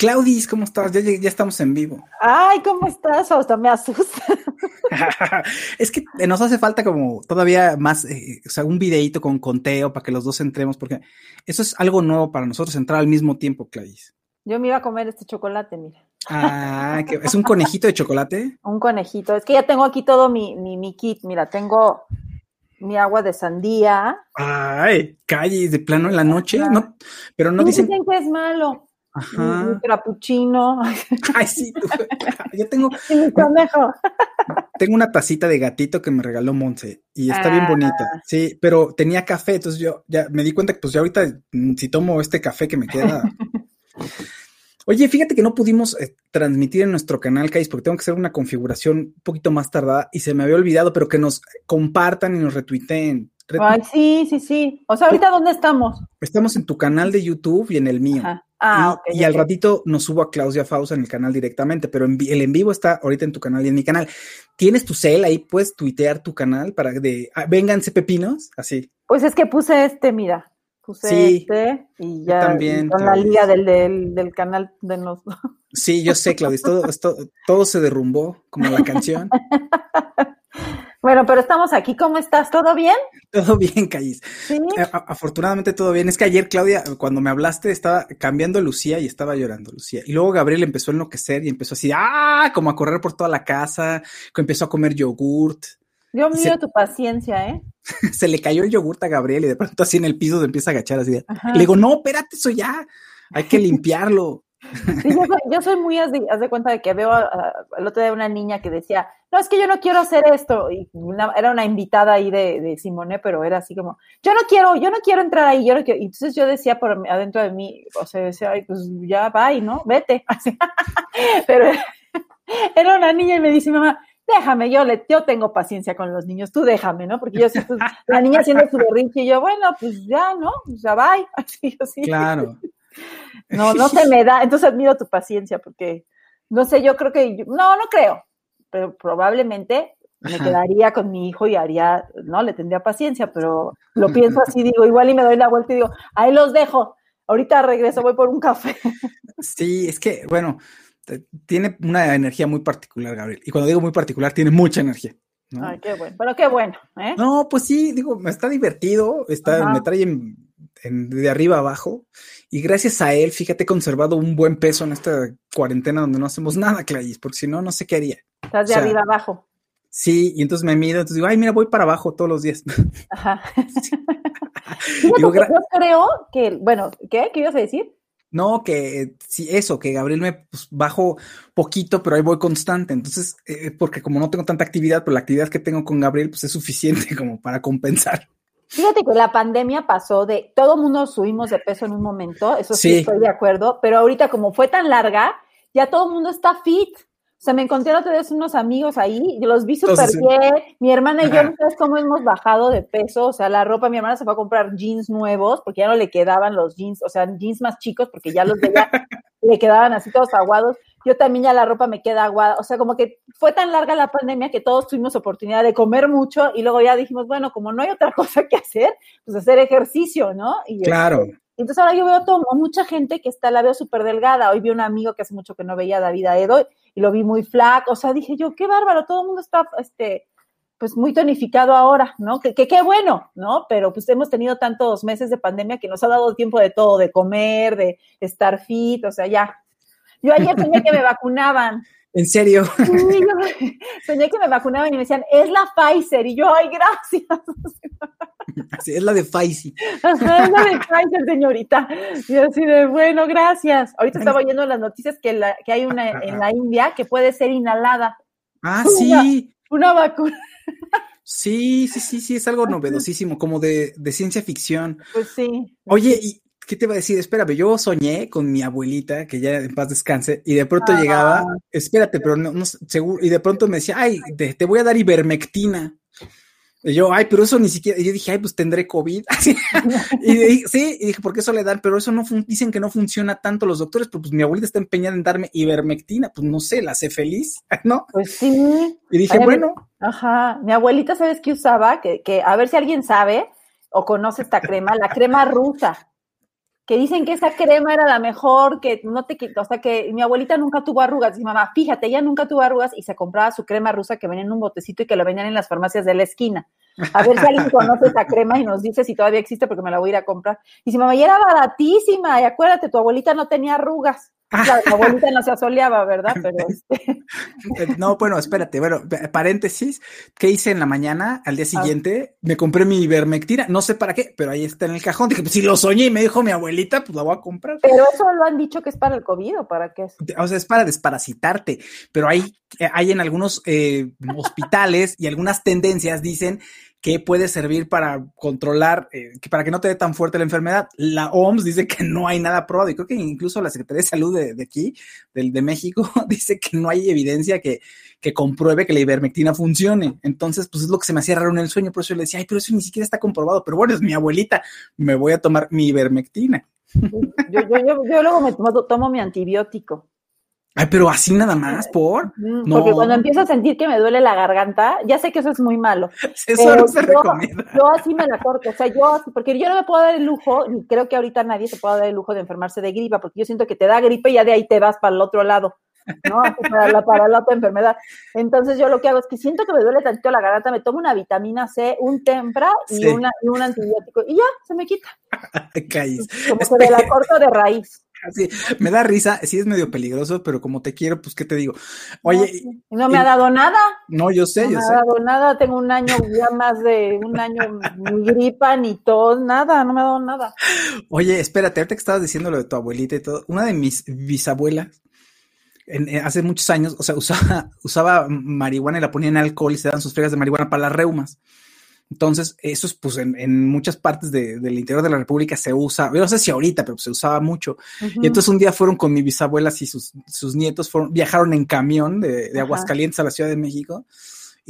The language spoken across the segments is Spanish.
Claudis, ¿cómo estás? Ya, ya, estamos en vivo. Ay, ¿cómo estás? Hasta me asusta. es que nos hace falta como todavía más, eh, o sea, un videíto con conteo para que los dos entremos, porque eso es algo nuevo para nosotros, entrar al mismo tiempo, Claudis. Yo me iba a comer este chocolate, mira. Ah, ¿es un conejito de chocolate? un conejito. Es que ya tengo aquí todo mi, mi, mi kit. Mira, tengo mi agua de sandía. Ay, calle, de plano en la noche, ¿no? Pero no dicen... dicen que es malo. Ajá. Mi, trapuchino. Ay, sí, yo tengo. mi conejo. Tengo una tacita de gatito que me regaló Monse y está bien bonita. Ah. Sí, pero tenía café, entonces yo ya me di cuenta que pues ya ahorita mm, si tomo este café que me queda. Oye, fíjate que no pudimos eh, transmitir en nuestro canal, Kais, porque tengo que hacer una configuración un poquito más tardada y se me había olvidado, pero que nos compartan y nos retuiteen. Ay, sí, sí, sí. O sea, ahorita dónde estamos? Estamos en tu canal de YouTube y en el mío. Ajá. Ah, y, okay, y al okay. ratito nos subo a Claudia Fausa en el canal directamente, pero en, el en vivo está ahorita en tu canal y en mi canal. ¿Tienes tu cel ahí? ¿Puedes tuitear tu canal para de ah, vénganse pepinos? Así. Pues es que puse este, mira. Puse Sí, este y ya también, con la liga del, del, del canal de los. Sí, yo sé, Claudia, todo, esto, todo se derrumbó, como la canción. Bueno, pero estamos aquí. ¿Cómo estás? ¿Todo bien? Todo bien, Callis. Sí. Afortunadamente todo bien. Es que ayer, Claudia, cuando me hablaste, estaba cambiando Lucía y estaba llorando Lucía. Y luego Gabriel empezó a enloquecer y empezó así, ¡ah! Como a correr por toda la casa, que empezó a comer yogurt. Yo se- tu paciencia, ¿eh? Se le cayó el yogurt a Gabriel y de pronto así en el piso se empieza a agachar así. de-. Le digo, no, espérate, eso ya. Hay que limpiarlo. Yo, soy, muy, haz de, cuenta de que veo a- a- el otro día una niña que decía, no, es que yo no quiero hacer esto. Y era una invitada ahí de, de Simone, pero era así como, yo no quiero, yo no quiero entrar ahí, yo no quiero. Y entonces yo decía por adentro de mí, o sea, decía, ay, pues ya va y no, vete. Pero era una niña y me dice, mamá, déjame, yo le, yo tengo paciencia con los niños, tú déjame, ¿no? Porque yo pues, la niña haciendo su berrinche y yo, bueno, pues ya, ¿no? Ya bye. Así, así. Claro. No, no se me da. Entonces admiro tu paciencia porque, no sé, yo creo que, no, no creo, pero probablemente me quedaría con mi hijo y haría, no, le tendría paciencia, pero lo pienso así, digo, igual y me doy la vuelta y digo, ahí los dejo, ahorita regreso, voy por un café. Sí, es que, bueno, tiene una energía muy particular, Gabriel. Y cuando digo muy particular, tiene mucha energía. Ay, qué bueno, pero qué bueno, ¿eh? No, pues sí, digo, me está divertido, está, me trae de arriba abajo. Y gracias a él, fíjate, he conservado un buen peso en esta cuarentena donde no hacemos nada, Clayis, porque si no, no sé qué haría. Estás de arriba abajo. Sí, y entonces me mido, entonces digo, ay, mira, voy para abajo todos los días. Ajá. yo creo que, bueno, ¿qué? ¿Qué ibas a decir? No, que sí, eso, que Gabriel me pues, bajo poquito, pero ahí voy constante. Entonces, eh, porque como no tengo tanta actividad, pero la actividad que tengo con Gabriel, pues es suficiente como para compensar. Fíjate que la pandemia pasó de todo mundo subimos de peso en un momento, eso sí estoy de acuerdo, pero ahorita como fue tan larga, ya todo el mundo está fit. O sea, me encontré otra vez unos amigos ahí, los vi súper bien. Mi hermana y yo, no sabes cómo hemos bajado de peso. O sea, la ropa, mi hermana se fue a comprar jeans nuevos porque ya no le quedaban los jeans, o sea, jeans más chicos porque ya los de ella le quedaban así todos aguados. Yo también ya la ropa me queda aguada. O sea, como que fue tan larga la pandemia que todos tuvimos oportunidad de comer mucho y luego ya dijimos, bueno, como no hay otra cosa que hacer, pues hacer ejercicio, ¿no? Y claro. entonces ahora yo veo todo, mucha gente que está, la veo súper delgada. Hoy vi un amigo que hace mucho que no veía a David Aedo y lo vi muy flaco, o sea, dije yo, qué bárbaro, todo el mundo está, este, pues muy tonificado ahora, ¿no? Que, qué bueno, ¿no? Pero pues hemos tenido tantos meses de pandemia que nos ha dado tiempo de todo, de comer, de estar fit, o sea, ya. Yo ayer soñé que me vacunaban. ¿En serio? Sí, yo soñé que me vacunaban y me decían, es la Pfizer, y yo, ay, gracias. Así es la de Pfizer. es la de Pfizer, señorita. Y así de, bueno, gracias. Ahorita estaba oyendo las noticias que, la, que hay una en la India que puede ser inhalada. Ah, sí. Una vacuna. Sí, sí, sí, sí, es algo novedosísimo, como de, de ciencia ficción. Pues sí. Oye, ¿y qué te iba a decir? Espérame, yo soñé con mi abuelita, que ya en paz descanse, y de pronto llegaba, espérate, pero no, no, seguro, y de pronto me decía, ay, te, te voy a dar ivermectina. Y yo, ay, pero eso ni siquiera, y yo dije, ay, pues tendré COVID. y dije, sí, y dije, ¿por qué eso le dan? Pero eso no, dicen que no funciona tanto los doctores, pero pues mi abuelita está empeñada en darme ivermectina, pues no sé, la hace feliz, ¿no? Pues sí. Y dije, bueno. Ajá, mi abuelita, ¿sabes qué usaba? Que, que, a ver si alguien sabe o conoce esta crema, la crema rusa que dicen que esa crema era la mejor, que no te quitó, o sea, que mi abuelita nunca tuvo arrugas. Y mamá, fíjate, ella nunca tuvo arrugas y se compraba su crema rusa que venía en un botecito y que lo venían en las farmacias de la esquina. A ver si alguien conoce esa crema y nos dice si todavía existe porque me la voy a ir a comprar. Y si mamá, y era baratísima, y acuérdate, tu abuelita no tenía arrugas. La abuelita no se asoleaba, ¿verdad? Pero este... No, bueno, espérate, bueno, paréntesis, ¿qué hice en la mañana? Al día ah. siguiente me compré mi ivermectina, no sé para qué, pero ahí está en el cajón. Dije, pues si lo soñé y me dijo mi abuelita, pues la voy a comprar. Pero eso lo han dicho que es para el COVID o para qué es. O sea, es para desparasitarte, pero hay, hay en algunos eh, hospitales y algunas tendencias dicen que puede servir para controlar, eh, para que no te dé tan fuerte la enfermedad. La OMS dice que no hay nada probado y creo que incluso la Secretaría de Salud de, aquí, del, de México, dice que no hay evidencia que, que, compruebe que la ivermectina funcione. Entonces, pues es lo que se me hacía raro en el sueño, por eso yo le decía, ay, pero eso ni siquiera está comprobado, pero bueno, es mi abuelita, me voy a tomar mi ivermectina. Yo, yo, yo, yo luego me tomo mi antibiótico. Ay, pero así nada más, por. Porque cuando empiezo a sentir que me duele la garganta, ya sé que eso es muy malo. Eso no se recomienda. Yo así me la corto, o sea, yo porque yo no me puedo dar el lujo, y creo que ahorita nadie se puede dar el lujo de enfermarse de gripa, porque yo siento que te da gripe y ya de ahí te vas para el otro lado, ¿no? Para la, para la otra enfermedad. Entonces yo lo que hago es que siento que me duele tantito la garganta, me tomo una vitamina C, un tempra y, una, y un antibiótico, y ya, se me quita. Como que me la corto de raíz. Así, me da risa, sí es medio peligroso, pero como te quiero, pues, ¿qué te digo? Oye. No, me ha dado nada. No, yo sé, no yo me ha dado nada, tengo un año, ya más de un año, ni gripa, ni tos, nada, no me ha dado nada. Oye, espérate, ahorita que estabas diciendo lo de tu abuelita y todo, una de mis bisabuelas, en, hace muchos años, o sea, usaba, usaba marihuana y la ponía en alcohol y se dan sus fregas de marihuana para las reumas. Entonces, eso es, pues, en, muchas partes del interior de la República se usa, yo no sé si ahorita, pero se usaba mucho. Y entonces un día fueron con mi bisabuelas y sus, sus nietos, fueron, viajaron en camión de, de Aguascalientes a la Ciudad de México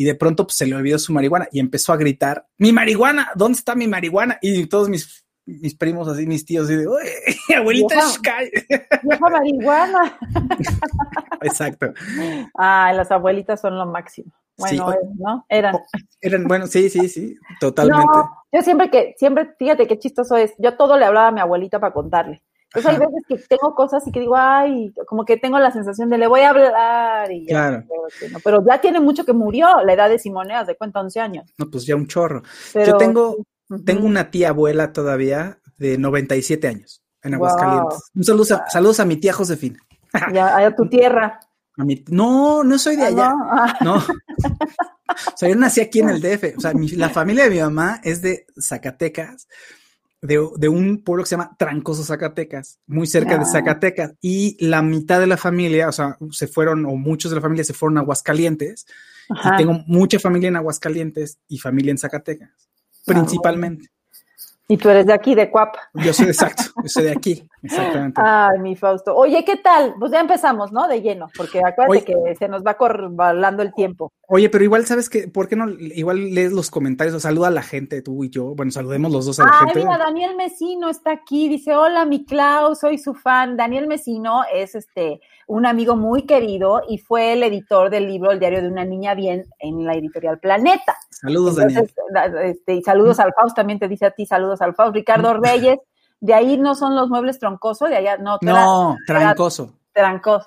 y de pronto pues, se le olvidó su marihuana y empezó a gritar, mi marihuana, ¿dónde está mi marihuana? Y todos mis, mis primos así, mis tíos, así de, abuelita, vieja marihuana. Exacto. Ah, las abuelitas son lo máximo. Bueno, ¿no? Eran. Eran, bueno, sí, sí, sí, totalmente. yo siempre que, siempre, fíjate qué chistoso es, yo todo le hablaba a mi abuelita para contarle. Entonces hay veces que tengo cosas y que digo, ay, como que tengo la sensación de le voy a hablar y ya, pero ya tiene mucho que murió, la edad de Simoneas, de cuenta 11 años. No, pues ya un chorro. Yo tengo, tengo una tía abuela todavía de 97 años en Aguascalientes. Un saludo a, saludos a mi tía Josefina. Ya, a tu tierra. No, no soy de ah, allá. No. o sea, yo nací aquí en el DF. O sea, la familia de mi mamá es de Zacatecas de, un pueblo que se llama Trancoso, Zacatecas, muy cerca de Zacatecas, y la mitad de la familia, o sea, se fueron, o muchos de la familia se fueron a Aguascalientes, y tengo mucha familia en Aguascalientes y familia en Zacatecas, ah, principalmente. Y tú eres de aquí, de Cuapa. Yo soy exacto, yo soy de aquí, exactamente. Ay, mi Fausto. Oye, ¿qué tal? Pues ya empezamos, ¿no? De lleno, porque acuérdate que se nos va corbalando el tiempo. Oye, pero igual, ¿sabes qué? ¿Por qué no igual lees los comentarios o saluda a la gente, tú y yo? Bueno, saludemos los dos a la Ay, gente. mira, Daniel Mesino está aquí, dice, hola, mi Clau, soy su fan. Daniel Mesino es este un amigo muy querido y fue el editor del libro El diario de una niña bien en la editorial Planeta. Saludos, Daniel. Este, y saludos al Faust, también te dice a ti, saludos al Faust. Ricardo Reyes, de ahí no son los muebles troncoso, de allá no. No, trancoso. Trancoso.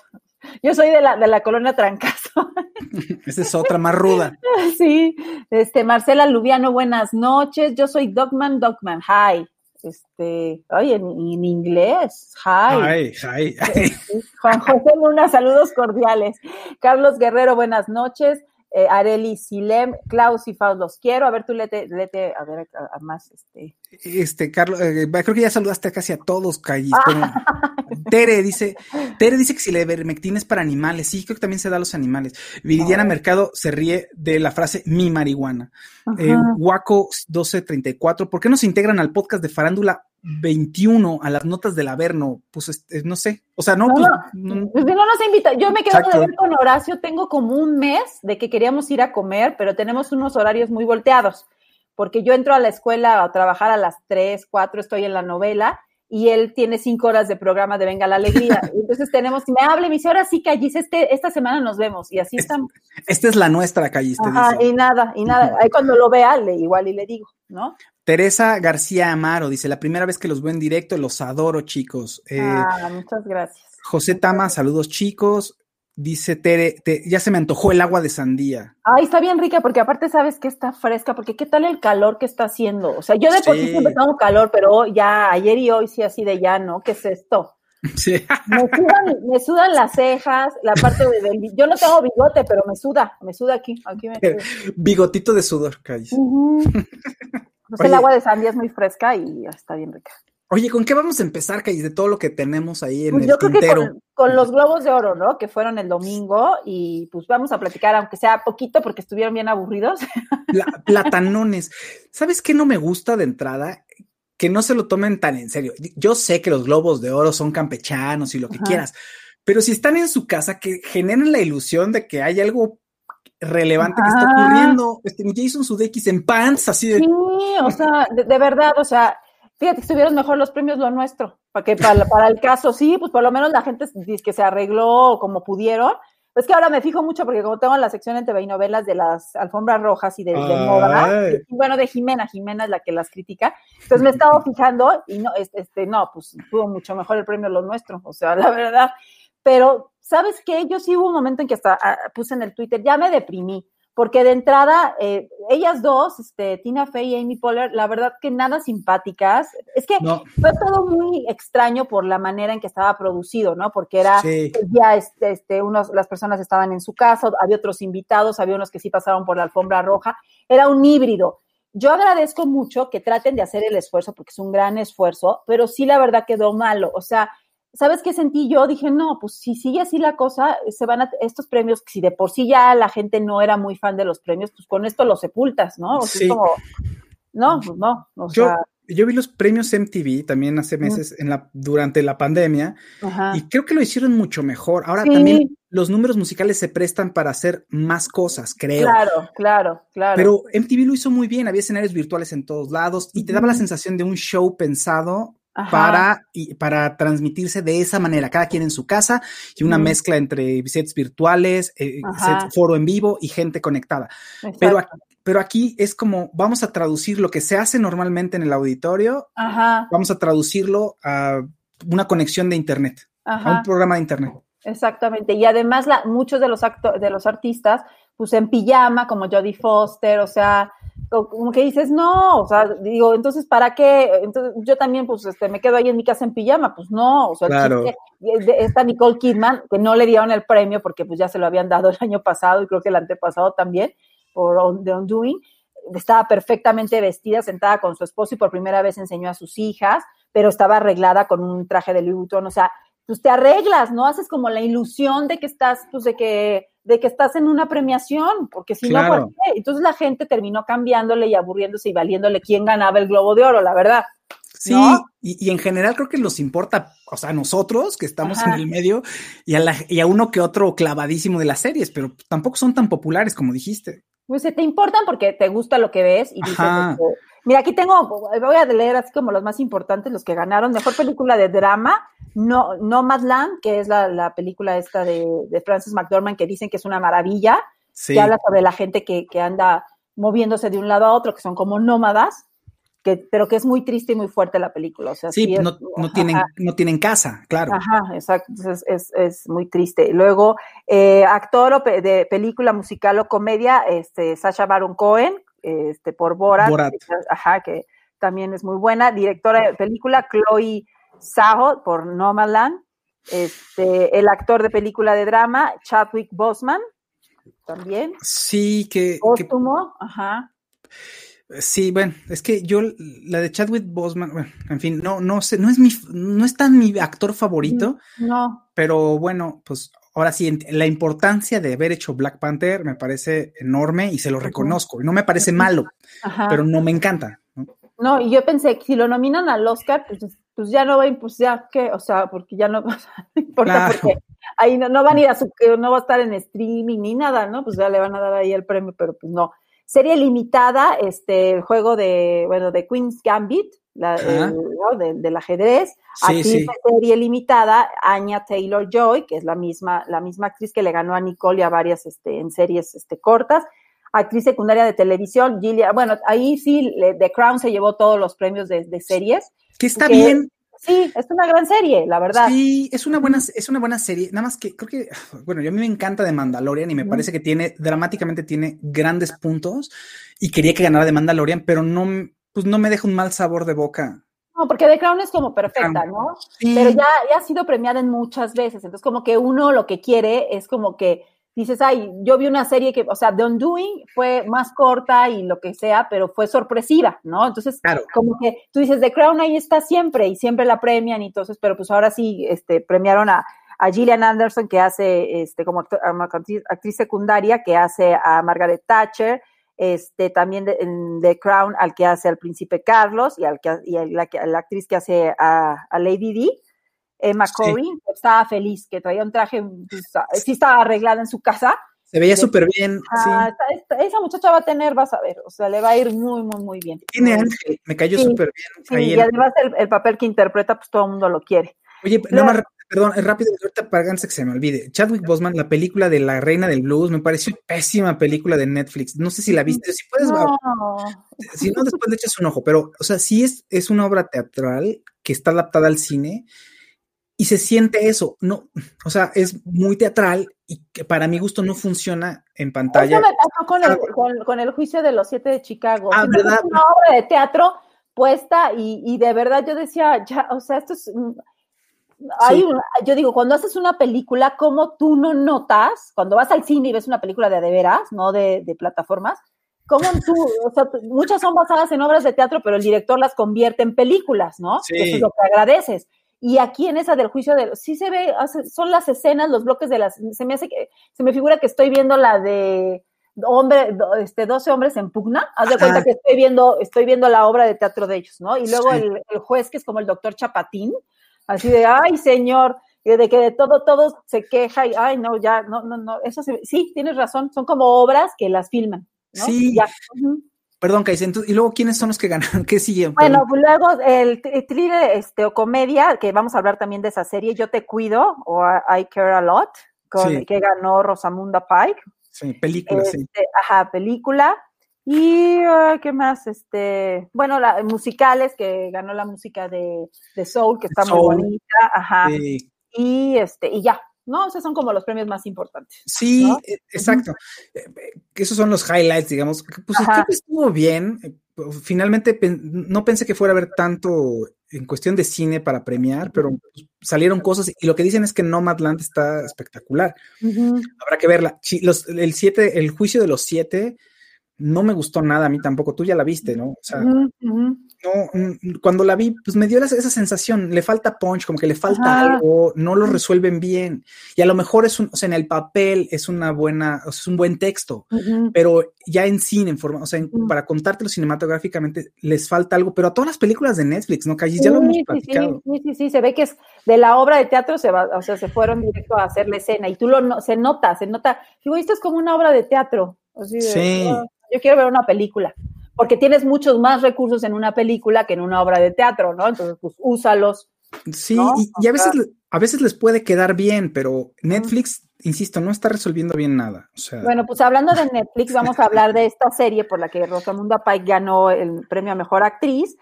Yo soy de la, de la colonia Trancazo. Esa es otra más ruda. Sí, este, Marcela Lubiano, buenas noches. Yo soy Dogman Dogman. Hi este, oye, en, inglés, hi. Hi, Juan José Luna, saludos cordiales. Carlos Guerrero, buenas noches. Eh, Areli Silem, Klaus y Faust, los quiero. A ver, tú lete, lete a ver, a, más, este. Este, Carlos, eh, creo que ya saludaste casi a todos, Callis. Tere dice, Tere dice que si la ivermectina es para animales, sí, creo que también se da a los animales. Viridiana Mercado se ríe de la frase mi marihuana. Eh, Waco 1234, ¿por qué no se integran al podcast de Farándula 21 a las notas del Averno, pues no sé, o sea, no, no, pues, no, pues, no nos invita. Yo me quedo de ver con Horacio, tengo como un mes de que queríamos ir a comer, pero tenemos unos horarios muy volteados, porque yo entro a la escuela a trabajar a las 3, 4, estoy en la novela, y él tiene cinco horas de programa de Venga la Alegría. Entonces tenemos, me hable, me dice, ahora sí, Callis, este, esta semana nos vemos, y así estamos. Esta es la nuestra, Callis, y nada, y nada. Ahí cuando lo vea, le, igual y le digo, ¿no? Teresa García Amaro dice, la primera vez que los veo en directo, los adoro, chicos. Eh, ah, muchas gracias. José Tama, saludos, chicos. Dice Tere, ya se me antojó el agua de sandía. Ay, está bien rica, porque aparte sabes que está fresca, porque qué tal el calor que está haciendo. O sea, yo de por sí siempre tengo calor, pero ya ayer y hoy sí así de ya, ¿no? ¿Qué es esto? Sí. Me, sudan, las cejas, la parte de, del... Yo no tengo bigote, pero me suda, me suda aquí. aquí me Bigotito de sudor, Calle. Pues el agua de sandía es muy fresca y está bien rica. Oye, ¿con qué vamos a empezar, Calle, de todo lo que tenemos ahí en pues el yo creo Que con, los globos de oro, ¿no? Que fueron el domingo y pues vamos a platicar, aunque sea poquito, porque estuvieron bien aburridos. platanones. ¿Sabes qué no me gusta de entrada? Que no se lo tomen tan en serio. Yo sé que los globos de oro son campechanos y lo que quieras, pero si están en su casa, que generen la ilusión de que hay algo relevante que está ocurriendo. Este, Jason Sudeikis en pants, así de. Sí, o sea, de, verdad, o sea, fíjate, estuvieron mejor los premios lo nuestro, para que para, para el caso, sí, pues por lo menos la gente dice que se arregló como pudieron. Pues que ahora me fijo mucho porque como tengo la sección en TV y novelas de las alfombras rojas y de, moda, bueno, de Jimena, Jimena es la que las critica, entonces me he estado fijando y no, este, no, pues tuvo mucho mejor el premio lo nuestro, o sea, la verdad, pero ¿sabes qué? Yo sí hubo un momento en que hasta ah, puse en el Twitter, ya me deprimí, porque de entrada, eh, ellas dos, este, Tina Fey y Amy Poehler, la verdad que nada simpáticas. Es que fue todo muy extraño por la manera en que estaba producido, ¿no? Porque era ya, este, este, unos, las personas estaban en su casa, había otros invitados, había unos que sí pasaron por la alfombra roja, era un híbrido. Yo agradezco mucho que traten de hacer el esfuerzo, porque es un gran esfuerzo, pero sí la verdad quedó malo. O sea, ¿sabes qué sentí yo? Dije, no, pues si sigue así la cosa, se van a estos premios, si de por sí ya la gente no era muy fan de los premios, pues con esto los sepultas, ¿no? O sea, como, no, pues no. O yo, yo vi los premios MTV también hace meses en la, durante la pandemia y creo que lo hicieron mucho mejor. Ahora también los números musicales se prestan para hacer más cosas, creo. Claro, claro, claro. Pero MTV lo hizo muy bien, había escenarios virtuales en todos lados y te daba la sensación de un show pensado para, y, para transmitirse de esa manera, cada quien en su casa y una mezcla entre sets virtuales, eh, foro en vivo y gente conectada. Pero, pero aquí es como vamos a traducir lo que se hace normalmente en el auditorio, vamos a traducirlo a una conexión de internet, a un programa de internet. Exactamente. Y además la, muchos de los, de los artistas, pues en pijama, como Jodie Foster, o sea, como que dices, no, o sea, digo, entonces, ¿para qué? Entonces, yo también, pues, este, me quedo ahí en mi casa en pijama, pues no, o sea, claro. esta Nicole Kidman, que no le dieron el premio porque pues ya se lo habían dado el año pasado y creo que el antepasado también, por The Undoing, estaba perfectamente vestida, sentada con su esposo y por primera vez enseñó a sus hijas, pero estaba arreglada con un traje de Louis Vuitton, o sea, pues te arreglas, ¿no? Haces como la ilusión de que estás, pues de que, de que estás en una premiación, porque si no, ¿por qué? Entonces la gente terminó cambiándole y aburriéndose y valiéndole quién ganaba el Globo de Oro, la verdad. Sí, y, en general creo que nos importa, o sea, a nosotros que estamos en el medio y a, la, y a uno que otro clavadísimo de las series, pero tampoco son tan populares como dijiste. Pues se te importan porque te gusta lo que ves y dices, este, mira, aquí tengo, voy a leer así como los más importantes, los que ganaron, mejor película de drama, no, Nomadland, que es la, película esta de, Francis McDormand, que dicen que es una maravilla, que habla sobre la gente que, anda moviéndose de un lado a otro, que son como nómadas, que, pero que es muy triste y muy fuerte la película. O sea, sí, no, tienen, no tienen casa, claro. Ajá, exacto, es, es, muy triste. Luego, eh, actor de película musical o comedia, este, Sasha Baron Cohen, este, por Borat, Borat. Ajá, que también es muy buena. Directora de película, Chloe Saho por Nomadland, este, el actor de película de drama, Chadwick Boseman, también. Sí, que... Póstumo, ajá. Sí, bueno, es que yo, la de Chadwick Boseman, bueno, en fin, no, no sé, no es mi, no es tan mi actor favorito. Mm, no. Pero bueno, pues ahora sí, la importancia de haber hecho Black Panther me parece enorme y se lo reconozco. No me parece malo, pero no me encanta. ¿no? y yo pensé que si lo nominan al Oscar, pues pues ya no va, pues ya que, o sea, porque ya no, no importa, porque ahí no, no, van a ir a su, no va a estar en streaming ni nada, ¿no? Pues ya le van a dar ahí el premio, pero pues no. Serie limitada, este, el juego de, bueno, de Queen's Gambit, la, del ajedrez. Aquí sí. serie limitada, Anya Taylor Joy, que es la misma, la misma actriz que le ganó a Nicole y a varias, este, en series, este, cortas actriz secundaria de televisión, Gilia, bueno, ahí sí, The Crown se llevó todos los premios de, de series. Que está bien. Sí, es una gran serie, la verdad. Sí, es una buena, es una buena serie. Nada más que creo que, bueno, yo a mí me encanta de Mandalorian y me parece que tiene, dramáticamente tiene grandes puntos y quería que ganara de Mandalorian, pero no, pues no me deja un mal sabor de boca. No, porque The Crown es como perfecta, ¿no? Pero ya, ya ha sido premiada en muchas veces. Entonces, como que uno lo que quiere es como que dices, ay, yo vi una serie que, o sea, The Undoing fue más corta y lo que sea, pero fue sorpresiva, ¿no? Entonces, como que tú dices, The Crown ahí está siempre y siempre la premian y entonces, pero pues ahora sí, este, premiaron a, a Gillian Anderson que hace, este, como actriz, secundaria, que hace a Margaret Thatcher, este, también en The Crown al que hace al príncipe Carlos y al que, y a la, la, actriz que hace a, a Lady Di. Emma Corey, estaba feliz, que traía un traje, pues, ah, sí estaba arreglada en su casa. Se veía súper bien. Ah, esa muchacha va a tener, vas a ver, o sea, le va a ir muy, muy, muy bien. Tiene ángel, me cayó súper bien. y además el, papel que interpreta, pues todo el mundo lo quiere. Oye, nada más, perdón, rápido, ahorita para que se me olvide. Chadwick Boseman, la película de La Reina del Blues, me pareció pésima película de Netflix. No sé si la viste, si puedes. No. Si no, después le echas un ojo, pero, o sea, sí es, es una obra teatral que está adaptada al cine y se siente eso, no, o sea, es muy teatral y que para mi gusto no funciona en pantalla. Eso me pasó con el, con, el juicio de los siete de Chicago. Ah, ¿verdad? una obra de teatro puesta y, y, de verdad yo decía, ya, o sea, esto es... Hay yo digo, cuando haces una película, ¿cómo tú no notas, cuando vas al cine y ves una película de de veras, no de, de plataformas, cómo tú, o sea, muchas son basadas en obras de teatro, pero el director las convierte en películas, ¿no? Sí. Eso es lo que agradeces. Y aquí en esa del juicio de sí se ve, son las escenas, los bloques de las, se me hace que, se me figura que estoy viendo la de hombre, este, 12 hombres en pugna, haz de cuenta que estoy viendo, estoy viendo la obra de teatro de ellos, ¿no? Y luego el, juez que es como el doctor Chapatín, así de, ay señor, de que de todo, todo se queja y, ay no, ya, no, no, no, eso sí, tienes razón, son como obras que las filman, ¿no? Sí. Perdón, Kaisen, y luego, ¿quiénes son los que ganaron? ¿Qué sigue? Bueno, pues luego el thriller este, o comedia, que vamos a hablar también de esa serie, Yo te cuido, o I Care a Lot, con, que ganó Rosamunda Pike. Sí, película, sí. Este, ajá, película. Y, ¿qué más? Este, bueno, la, musicales, que ganó la música de, de Soul, que está muy bonita, ajá. Y, este, y ya, ¿no? O sea, son como los premios más importantes. Sí, e, exacto. Eh, eh, esos son los highlights, digamos. Pues creo que estuvo bien. Eh, finalmente no pensé que fuera a haber tanto en cuestión de cine para premiar, pero pues, salieron cosas y lo que dicen es que Nomadland está espectacular. Habrá que verla. el siete, el juicio de los siete no me gustó nada a mí tampoco. Tú ya la viste, ¿no? O sea, no, cuando la vi, pues me dio esa sensación, le falta punch, como que le falta algo, no lo resuelven bien. Y a lo mejor es un, o sea, en el papel es una buena, o sea, es un buen texto, pero ya en cine, en forma, o sea, para contártelo cinematográficamente, les falta algo, pero a todas las películas de Netflix, ¿no? Callis, ya lo hemos platicado. Sí, sí, sí, se ve que es de la obra de teatro, se va, o sea, se fueron directo a hacer la escena y tú lo, se nota, se nota, digo, esto es como una obra de teatro. sí. Ah, yo quiero ver una película, porque tienes muchos más recursos en una película que en una obra de teatro, ¿no? Entonces, pues úsalos. Sí, y, a veces, a veces les puede quedar bien, pero Netflix, insisto, no está resolviendo bien nada. Bueno, pues hablando de Netflix, vamos a hablar de esta serie por la que Rosamunda Pike ganó el premio a mejor actriz.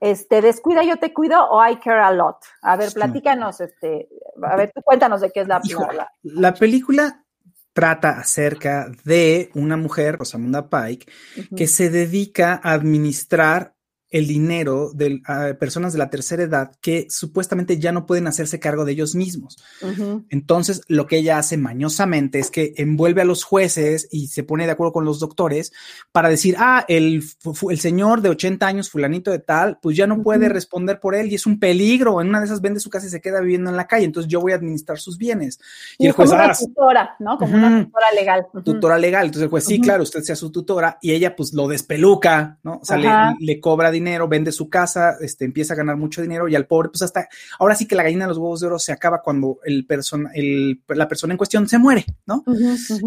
Este, Descuida, yo te cuido o I care a lot. A ver, platícanos, este, a ver, tú cuéntanos de qué es la película. La película trata acerca de una mujer, Rosamunda Pike, que se dedica a administrar el dinero de personas de la tercera edad que supuestamente ya no pueden hacerse cargo de ellos mismos. Entonces, lo que ella hace mañosamente es que envuelve a los jueces y se pone de acuerdo con los doctores para decir, ah, el, el señor de 80 años, fulanito de tal, pues ya no puede responder por él y es un peligro. En una de esas vende su casa y se queda viviendo en la calle. Entonces, yo voy a administrar sus bienes. Y, el juez, como una ah, tutora, ¿no? Como una tutora legal. Tutora legal. Entonces, el juez, sí, claro, usted sea su tutora y ella, pues, lo despeluca, ¿no? O sea, le, le cobra dinero, vende su casa, este, empieza a ganar mucho dinero y al pobre, pues hasta, ahora sí que la gallina de los huevos de oro se acaba cuando el persona, el, la persona en cuestión se muere, ¿no?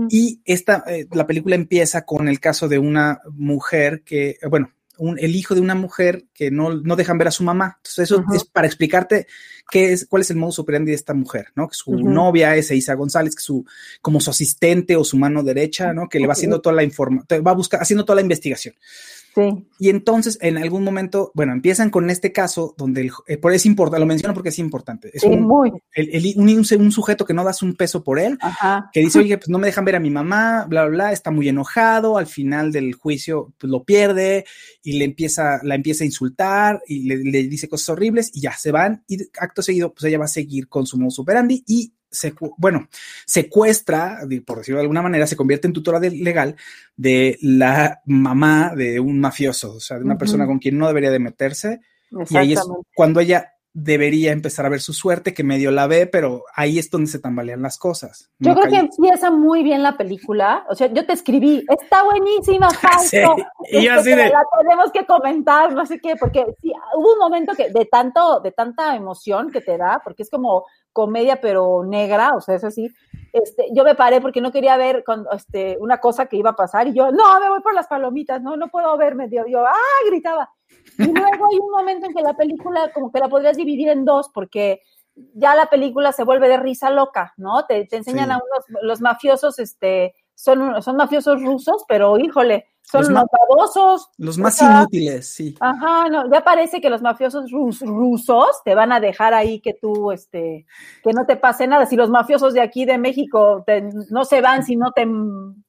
Y esta, eh, la película empieza con el caso de una mujer que, bueno, un, el hijo de una mujer que no, no, dejan ver a su mamá. Entonces, eso es para explicarte qué es, cuál es el modus operandi de esta mujer, ¿no? Que su novia es Isa González, que su, como su asistente o su mano derecha, ¿no? Que le va haciendo toda la información, va a buscar, haciendo toda la investigación. Y entonces, en algún momento, bueno, empiezan con este caso donde el, eh, por es importante, lo menciono porque es importante. Es un, un, sujeto que no das un peso por él, que dice, oye, pues no me dejan ver a mi mamá, bla, bla, bla, está muy enojado, al final del juicio pues, lo pierde y le empieza, la empieza a insultar y le, le dice cosas horribles y ya se van y acto seguido, pues ella va a seguir con su modo superandi y bueno, secuestra, por decirlo de alguna manera, se convierte en tutora legal de la mamá de un mafioso, o sea, de una persona con quien no debería de meterse. Y ahí es cuando ella debería empezar a ver su suerte, que medio la ve, pero ahí es donde se tambalean las cosas. Yo creo que empieza muy bien la película. O sea, yo te escribí, está buenísima, Fausto. y yo así de... La tenemos que comentar, no sé qué, porque sí, hubo un momento que de tanto, de tanta emoción que te da, porque es como comedia pero negra, o sea, es así. Este, yo me paré porque no quería ver con, este, una cosa que iba a pasar y yo, no, me voy por las palomitas, no, no puedo verme, yo, yo, ah, gritaba. Y luego hay un momento en que la película como que la podrías dividir en dos porque ya la película se vuelve de risa loca, ¿no? Te, te enseñan a unos, los mafiosos, este, son, son mafiosos rusos, pero híjole, son los, babosos. Los más inútiles, sí. Ajá, no, ya parece que los mafiosos rusos te van a dejar ahí que tú, este, que no te pase nada. Si los mafiosos de aquí de México no se van si no te...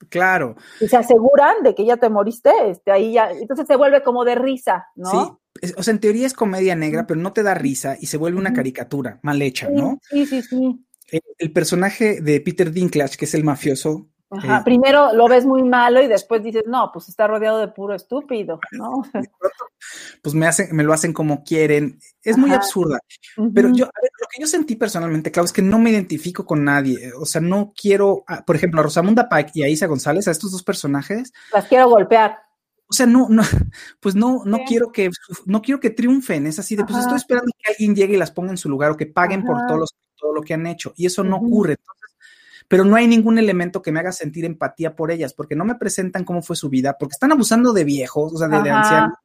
Claro. Y se aseguran de que ya te moriste, este, ahí ya, entonces se vuelve como de risa, ¿no? Sí, o sea, en teoría es comedia negra, pero no te da risa y se vuelve una caricatura mal hecha, ¿no? Sí, sí, sí. El, personaje de Peter Dinklage, que es el mafioso, Ajá, primero lo ves muy malo y después dices, no, pues está rodeado de puro estúpido, ¿no? Pues me hacen, me lo hacen como quieren. Es muy absurda. Pero yo, a ver, lo que yo sentí personalmente, Claudio, es que no me identifico con nadie. O sea, no quiero, por ejemplo, a Rosamunda Pike y a Isa González, a estos dos personajes. Las quiero golpear. O sea, no, no, pues no, no quiero que, no quiero que triunfen. Es así de, pues estoy esperando que alguien llegue y las ponga en su lugar o que paguen por todo, todo lo que han hecho. Y eso no ocurre. Entonces, pero no hay ningún elemento que me haga sentir empatía por ellas, porque no me presentan cómo fue su vida, porque están abusando de viejos, o sea, de, de ancianos.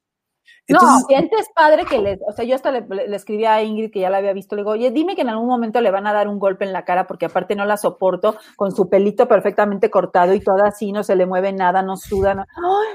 Entonces, no, es padre que les, o sea, yo hasta le, le, escribí a Ingrid que ya la había visto, le digo, oye, dime que en algún momento le van a dar un golpe en la cara porque aparte no la soporto, con su pelito perfectamente cortado y toda así, no se le mueve nada, no suda, no.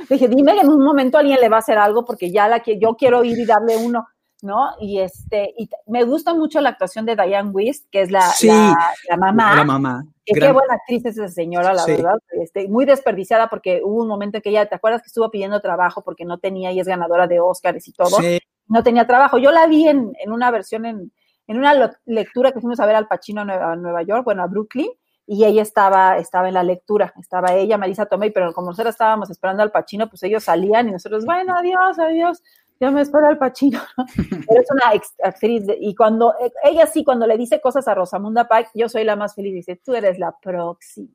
Le dije, dime que en un momento alguien le va a hacer algo porque ya la que yo quiero ir y darle uno. ¿No? Y este, y me gusta mucho la actuación de Diane Wist, que es la, sí, la, la, mamá. La mamá. Que qué buena actriz es esa señora, la sí. verdad. Este, muy desperdiciada porque hubo un momento en que ella, ¿te acuerdas que estuvo pidiendo trabajo porque no tenía y es ganadora de Oscars y todo? Sí. No tenía trabajo. Yo la vi en, en una versión, en, en, una lectura que fuimos a ver al Pacino a Nueva, a Nueva York, bueno, a Brooklyn, y ella estaba, estaba en la lectura, estaba ella, Marisa Tomei, pero como nosotros estábamos esperando al Pacino, pues ellos salían y nosotros, bueno, adiós, adiós ya me espera el Pachino. Pero es una actriz, de, y cuando, ella sí, cuando le dice cosas a Rosamunda Pike, yo soy la más feliz, dice, tú eres la próxima.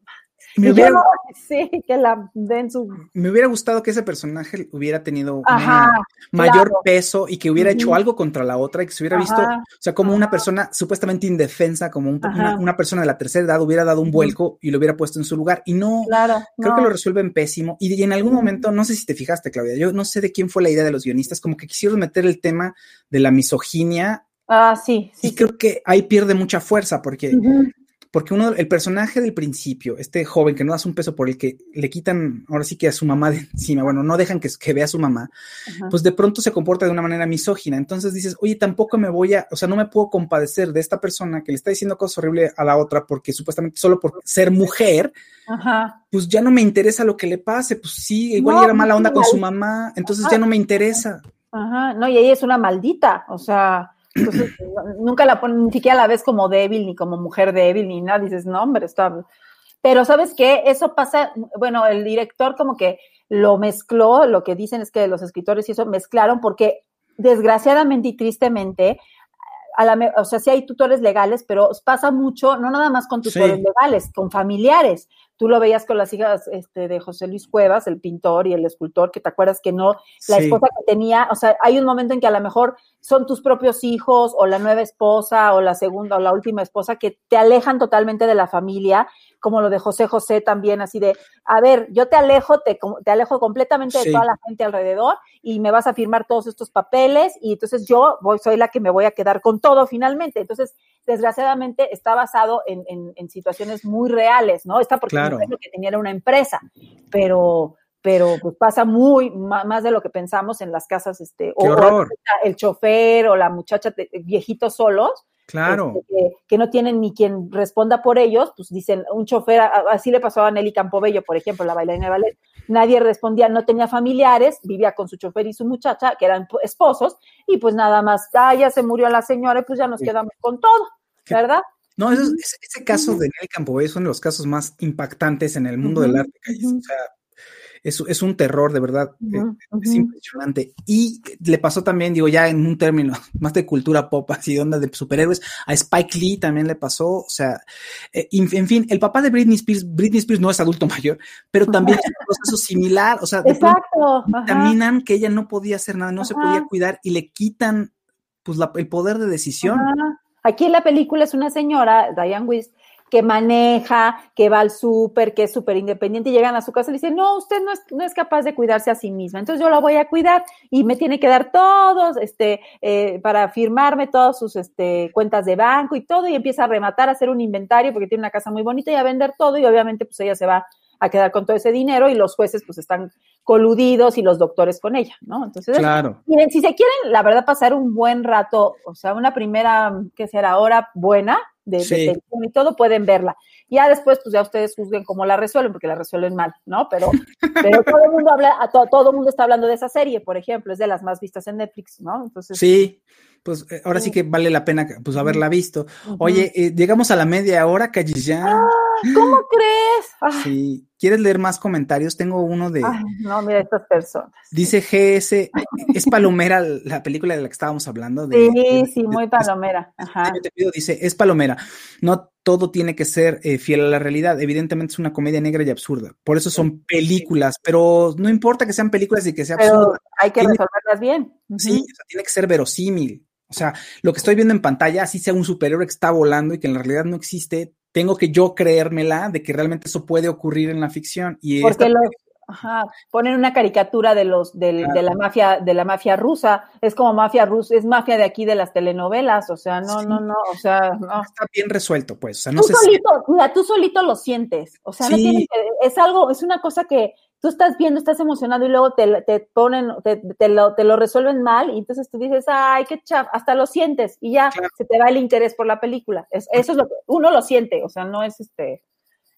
Me hubiera, sí, que la den su... Me hubiera gustado que ese personaje hubiera tenido Ajá, mayor claro. peso y que hubiera uh -huh. hecho algo contra la otra y que se hubiera Ajá. visto, o sea, como una persona supuestamente indefensa, como un, una, una, persona de la tercera edad hubiera dado un vuelco y lo hubiera puesto en su lugar. Y no, claro, creo no. que lo resuelven pésimo. Y, y, en algún momento, no sé si te fijaste, Claudia, yo no sé de quién fue la idea de los guionistas, como que quisieron meter el tema de la misoginia. Ah, sí, sí. Y creo que ahí pierde mucha fuerza porque... Uh -huh porque uno, el personaje del principio, este joven que no das un peso por el que le quitan ahora sí que a su mamá de encima, bueno, no dejan que, que vea a su mamá, Ajá. pues de pronto se comporta de una manera misógina. Entonces dices, oye, tampoco me voy a, o sea, no me puedo compadecer de esta persona que le está diciendo cosas horribles a la otra porque supuestamente solo por ser mujer, Ajá. pues ya no me interesa lo que le pase. Pues sí, igual no, era mala onda con su mamá, entonces Ajá. ya no me interesa. Ajá, no, y ella es una maldita, o sea. Entonces, nunca la ponen, ni siquiera la ves como débil, ni como mujer débil, ni nada. Dices, no, hombre, está. Pero, ¿sabes qué? Eso pasa, bueno, el director como que lo mezcló, lo que dicen es que los escritores y eso mezclaron, porque desgraciadamente y tristemente, a la, o sea, sí hay tutores legales, pero pasa mucho, no nada más con tutores sí. legales, con familiares. Tú lo veías con las hijas este, de José Luis Cuevas, el pintor y el escultor, que te acuerdas que no, la sí. esposa que tenía, o sea, hay un momento en que a lo mejor son tus propios hijos o la nueva esposa o la segunda o la última esposa que te alejan totalmente de la familia, como lo de José José también, así de, a ver, yo te alejo, te, te alejo completamente de toda la gente alrededor y me vas a firmar todos estos papeles y entonces yo voy, soy la que me voy a quedar con todo finalmente. Entonces, desgraciadamente está basado en, en, en situaciones muy reales, ¿no? Está porque claro. lo que tenía era una empresa, pero pero pues pasa muy más de lo que pensamos en las casas, este, o, o, el chofer o la muchacha viejitos solos, Claro. Este, que, que, no tienen ni quien responda por ellos, pues dicen, un chofer, así le pasó a Nelly Campobello, por ejemplo, la bailarina de ballet, nadie respondía, no tenía familiares, vivía con su chofer y su muchacha, que eran esposos, y pues nada más, ah, ya se murió la señora, y pues ya nos sí. quedamos con todo, ¿verdad? No, ese, ese caso de Nelly Campobello es uno de los casos más impactantes en el mundo uh -huh, del arte, o sea, es, es, un terror, de verdad, uh -huh, -huh. es impresionante. Y le pasó también, digo, ya en un término más de cultura pop, así de onda de superhéroes, a Spike Lee también le pasó, o sea, eh, en fin, el papá de Britney Spears, Britney Spears no es adulto mayor, pero también es un proceso similar, o sea, vitaminan que ella no podía hacer nada, no Ajá. se podía cuidar y le quitan pues la, el poder de decisión. Ajá. Aquí en la película es una señora, Diane Wist, que maneja, que va al súper, que es súper independiente y llegan a su casa y le dicen, no, usted no es, no es capaz de cuidarse a sí misma, entonces yo la voy a cuidar y me tiene que dar todos, este, eh, para firmarme todas sus este, cuentas de banco y todo y empieza a rematar, a hacer un inventario porque tiene una casa muy bonita y a vender todo y obviamente pues ella se va a quedar con todo ese dinero y los jueces pues están coludidos y los doctores con ella, ¿no? Entonces, claro. miren, si se quieren, la verdad, pasar un buen rato, o sea, una primera, ¿qué será? Hora buena de, sí. de y todo, pueden verla. Ya después, pues ya ustedes juzguen cómo la resuelven, porque la resuelven mal, ¿no? Pero, pero todo el mundo habla, to, todo el mundo está hablando de esa serie, por ejemplo, es de las más vistas en Netflix, ¿no? Entonces. Sí, pues eh, ahora sí que vale la pena pues haberla visto. Uh -huh. Oye, eh, llegamos a la media hora, Callillán. Ah, ¿Cómo crees? Ah. Sí. ¿Quieres leer más comentarios? Tengo uno de. Ay, no, mira estas personas. Dice GS, es Palomera la película de la que estábamos hablando. De, sí, sí, muy Palomera. Ajá. Yo te pido, dice, es Palomera. No todo tiene que ser eh, fiel a la realidad. Evidentemente es una comedia negra y absurda. Por eso son películas, pero no importa que sean películas y que sea pero absurda. Hay que tiene, resolverlas bien. Sí, o sea, tiene que ser verosímil. O sea, lo que estoy viendo en pantalla, así sea un superhéroe que está volando y que en la realidad no existe, tengo que yo creérmela de que realmente eso puede ocurrir en la ficción. Y Porque los, ajá, ponen una caricatura de los del- de la mafia de la mafia rusa, es como mafia rusa, es mafia de aquí de las telenovelas, o sea, no, Sí. no, no, o sea, no. está bien resuelto, pues. O sea, no tú sé si- solito, mira, tú solito lo sientes, o sea, no Sí. tiene que- es algo, es una cosa que tú estás viendo, estás emocionado y luego te, te ponen, te, te lo, te lo resuelven mal y entonces tú dices, ay, qué chaf, hasta lo sientes y ya Claro. se te va el interés por la película. Es, eso es lo que uno lo siente, o sea, no es este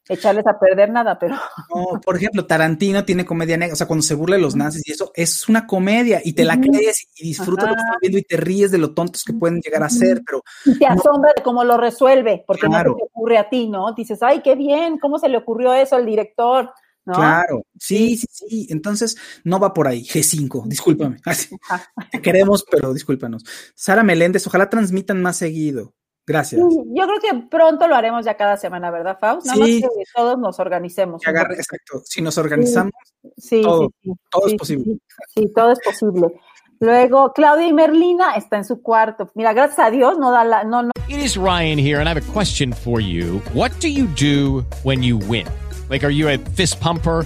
echarles a perder nada, pero No, por ejemplo, Tarantino tiene comedia negra, o sea, cuando se burla de los nazis y eso, es una comedia y te la crees y disfrutas lo que estás viendo y te ríes de lo tontos que pueden llegar a ser, pero y te No. asombra de cómo lo resuelve, porque Claro. no te ocurre a ti, ¿no? Dices, ay, qué bien, ¿cómo se le ocurrió eso al director? ¿No? claro, sí, sí, sí, entonces no va por ahí, G5, discúlpame, te queremos, pero discúlpanos. Sara Meléndez, ojalá transmitan más seguido, gracias. Yo creo que pronto lo haremos ya cada semana, ¿verdad, Faust? Nada Sí. más que todos nos organicemos. Que agarre- exacto, si nos organizamos, Sí, todo, sí, sí. todo es Sí, posible. Sí, sí, todo es posible. Luego, Claudia y Merlina está en su cuarto. Mira, gracias a Dios no da la, no, no, It is Ryan here, and I have a question for you. What do you do when you win? Like, are you a fist pumper?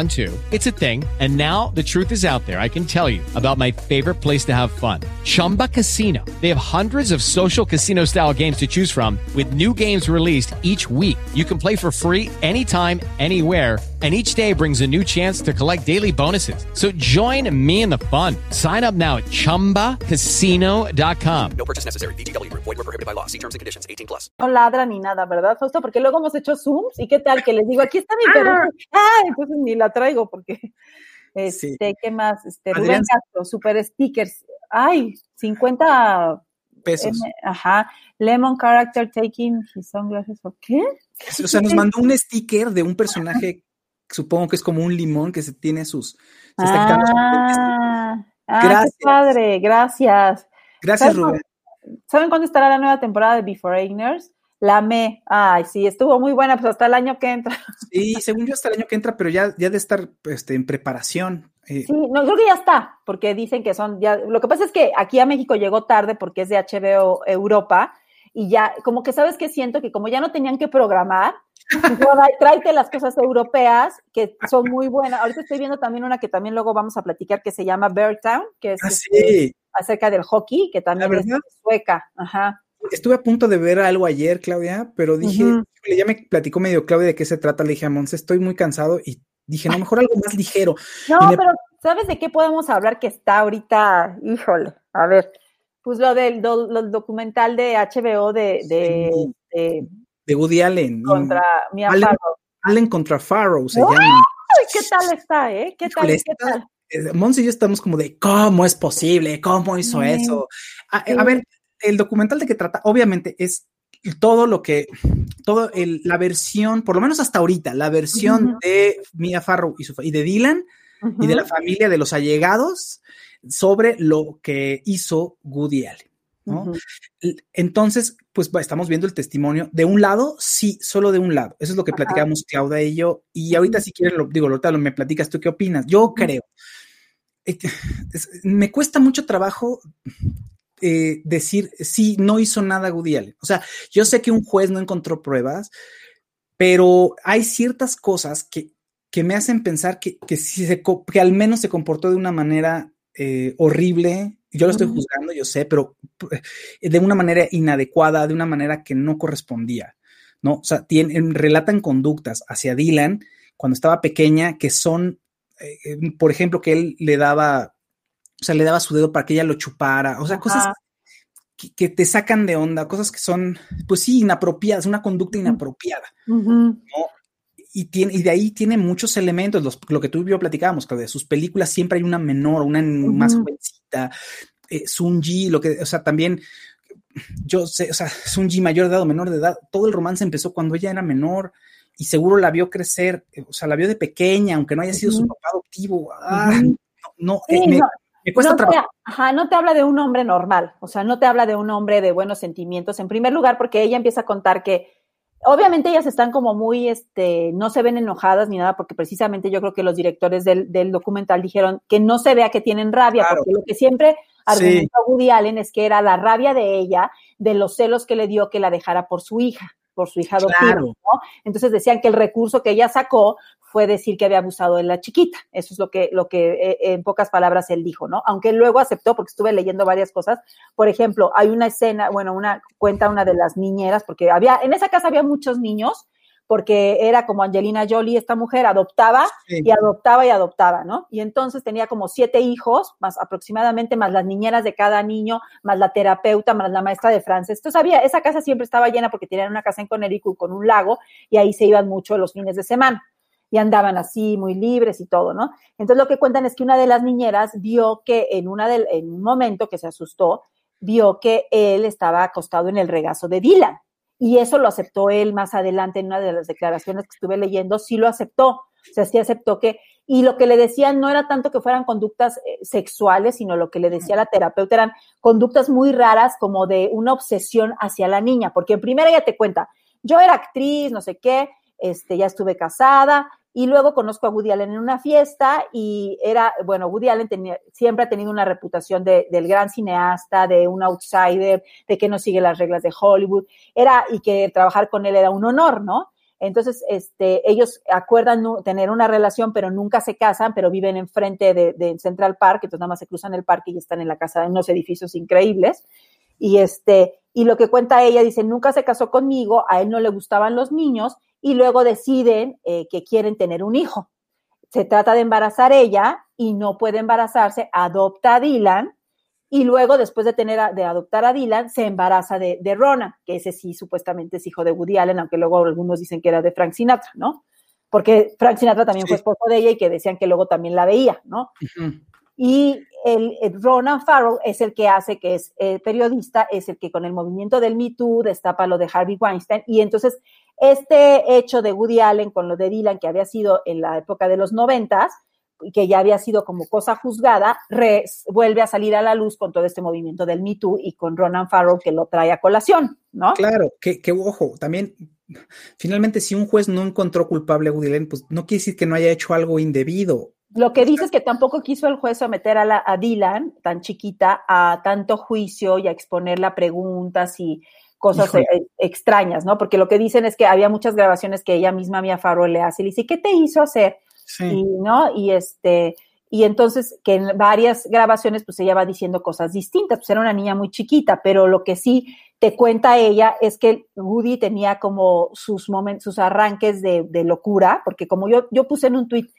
too. It's a thing. And now the truth is out there. I can tell you about my favorite place to have fun Chumba Casino. They have hundreds of social casino style games to choose from, with new games released each week. You can play for free anytime, anywhere. And each day brings a new chance to collect daily bonuses. So join me in the fun. Sign up now at chumbacasino.com. No purchase necessary. VGW Group. Void were prohibited by law. See terms and conditions. 18 plus. no ladra ni nada, ¿verdad, Fausto? Porque luego hemos hecho Zooms y qué tal que les digo, aquí está mi perro. Ah, entonces ni la traigo porque, este, ¿qué más? Este, Rubén Adrián- Castro, super stickers. Ay, 50 pesos. M- ajá. Lemon character taking his sunglasses. ¿Por qué? O sea, nos mandó un sticker de un personaje, supongo que es como un limón que se tiene sus... se está. Ah, ah, Gracias. qué padre, gracias. Gracias, ¿sabes Rubén. ¿Saben cuándo estará la nueva temporada de Beforeigners? La amé. Ay, sí, estuvo muy buena, pues hasta el año que entra. Sí, según yo hasta el año que entra, pero ya, ya de estar este, en preparación. Eh, Sí, no, creo que ya está, porque dicen que son ya. Lo que pasa es que aquí a México llegó tarde porque es de HBO Europa y ya, como que sabes que siento que como ya no tenían que programar, dijeron, "Ay, tráete las cosas europeas que son muy buenas. Ahorita estoy viendo también una que también luego vamos a platicar que se llama Bear Town, que es ah, este, sí. acerca del hockey, que también ¿La es sueca. Ajá. Estuve a punto de ver algo ayer, Claudia, pero dije, híjole, ya me platicó medio Claudia de qué se trata. Le dije a Monse, estoy muy cansado y dije, no, mejor algo más ligero. No, me- pero ¿sabes de qué podemos hablar que está ahorita? Híjole, a ver, pues lo del do- lo documental de HBO de, de, Sí. de De Woody Allen. contra Mia Allen- Farrow. Allen contra Farrow se ¡Ay! llama. Ay, ¿Qué tal está, eh? ¿Qué tal? Híjole, ¿Qué está- tal? eh, Monse y yo estamos como de, ¿cómo es posible? ¿Cómo hizo Sí. eso? A, a Sí. ver, el documental de qué trata, obviamente, es todo lo que, todo el, la versión, por lo menos hasta ahorita, la versión de Mia Farrow y, su, y de Dylan y de la familia de los allegados sobre lo que hizo Woody Allen. ¿No? Entonces, pues estamos viendo el testimonio de un lado, sí, solo de un lado. Eso es lo que platicamos Claudia y yo. Y ahorita, si quieren, lo digo, ahorita me platicas tú qué opinas. Yo creo. eh, es- me cuesta mucho trabajo eh, decir sí, no hizo nada Woody Allen. O sea, yo sé que un juez no encontró pruebas, pero hay ciertas cosas que, que me hacen pensar que, que, sí se, que al menos se comportó de una manera eh, horrible. Yo lo estoy juzgando, yo sé, pero eh, de una manera inadecuada, de una manera que no correspondía, ¿no? O sea, tienen, relatan conductas hacia Dylan cuando estaba pequeña que son, eh, eh, por ejemplo, que él le daba, o sea, le daba su dedo para que ella lo chupara, o sea, cosas que, que te sacan de onda, cosas que son, pues sí, inapropiadas, una conducta inapropiada. Ujú. Y, tiene, y de ahí tiene muchos elementos, los- lo que tú y yo platicábamos, de sus películas siempre hay una menor, una más jovencita, eh, Sunji, lo que, o sea, también yo sé, o sea, G mayor de edad o menor de edad. Todo el romance empezó cuando ella era menor y seguro la vio crecer, eh, o sea, la vio de pequeña, aunque no haya sido su papá adoptivo. Ah, no, no, Sí, eh, me, no, me cuesta no te, trabajo. ajá, no te habla de un hombre normal, o sea, no te habla de un hombre de buenos sentimientos. En primer lugar, porque ella empieza a contar que, obviamente ellas están como muy, este, no se ven enojadas ni nada, porque precisamente yo creo que los directores del, del documental dijeron que no se vea que tienen rabia, Claro. porque lo que siempre Sí. argumentó Woody Allen es que era la rabia de ella, de los celos que le dio que la dejara por su hija, por su hija adoptiva, Claro. ¿no? Entonces decían que el recurso que ella sacó fue decir que había abusado de la chiquita. Eso es lo que, lo que eh, en pocas palabras él dijo, ¿no? Aunque luego aceptó, porque estuve leyendo varias cosas. Por ejemplo, hay una escena, bueno, una cuenta una de las niñeras, porque había, en esa casa había muchos niños, porque era como Angelina Jolie, esta mujer adoptaba Sí. y adoptaba y adoptaba, ¿no? Y entonces tenía como siete hijos, más aproximadamente, más las niñeras de cada niño, más la terapeuta, más la maestra de francés. Entonces había, esa casa siempre estaba llena porque tenían una casa en Connecticut con un lago y ahí se iban mucho los fines de semana y andaban así muy libres y todo, ¿no? Entonces lo que cuentan es que una de las niñeras vio que en, una del- en un momento que se asustó, vio que él estaba acostado en el regazo de Dylan. Y eso lo aceptó él más adelante en una de las declaraciones que estuve leyendo, sí lo aceptó. O sea, sí aceptó que, y lo que le decían no era tanto que fueran conductas eh, sexuales, sino lo que le decía la terapeuta eran conductas muy raras como de una obsesión hacia la niña, porque en primera ella te cuenta, yo era actriz, no sé qué, este, ya estuve casada, y luego conozco a Woody Allen en una fiesta y era, bueno, Woody Allen siempre ha tenido una reputación de, del gran cineasta, de un outsider, de que no sigue las reglas de Hollywood, era, y que trabajar con él era un honor, ¿no? Entonces, este, ellos acuerdan tener una relación, pero nunca se casan, pero viven enfrente de, de Central Park, entonces nada más se cruzan el parque y están en la casa de unos edificios increíbles. Y este, y lo que cuenta ella, dice, nunca se casó conmigo, a él no le gustaban los niños, y luego deciden eh, que quieren tener un hijo. Se trata de embarazar ella y no puede embarazarse, adopta a Dylan, y luego, después de tener a- de adoptar a Dylan, se embaraza de, de Rona, que ese sí supuestamente es hijo de Woody Allen, aunque luego algunos dicen que era de Frank Sinatra, ¿no? Porque Frank Sinatra también Sí. fue esposo de ella y que decían que luego también la veía, ¿no? Y el, el Ronan Farrow es el que hace, que es eh, periodista, es el que con el movimiento del Me Too destapa lo de Harvey Weinstein. Y entonces, este hecho de Woody Allen con lo de Dylan, que había sido en la época de los noventas, y que ya había sido como cosa juzgada, vuelve a salir a la luz con todo este movimiento del Me Too y con Ronan Farrow que lo trae a colación, ¿no? Claro, que, que ojo, también, finalmente, si un juez no encontró culpable a Woody Allen, pues no quiere decir que no haya hecho algo indebido. Lo que dice es que tampoco quiso el juez someter a, la, a Dylan, tan chiquita, a tanto juicio y a exponerla a preguntas y cosas eh, extrañas, ¿no? Porque lo que dicen es que había muchas grabaciones que ella misma, Mia Farrow, le hace. Y le dice, ¿qué te hizo hacer? Sí. Y, ¿no? Y este, y entonces que en varias grabaciones, pues ella va diciendo cosas distintas. Pues era una niña muy chiquita, pero lo que sí te cuenta ella es que Woody tenía como sus momentos, sus arranques de, de locura, porque como yo, yo puse en un tuit,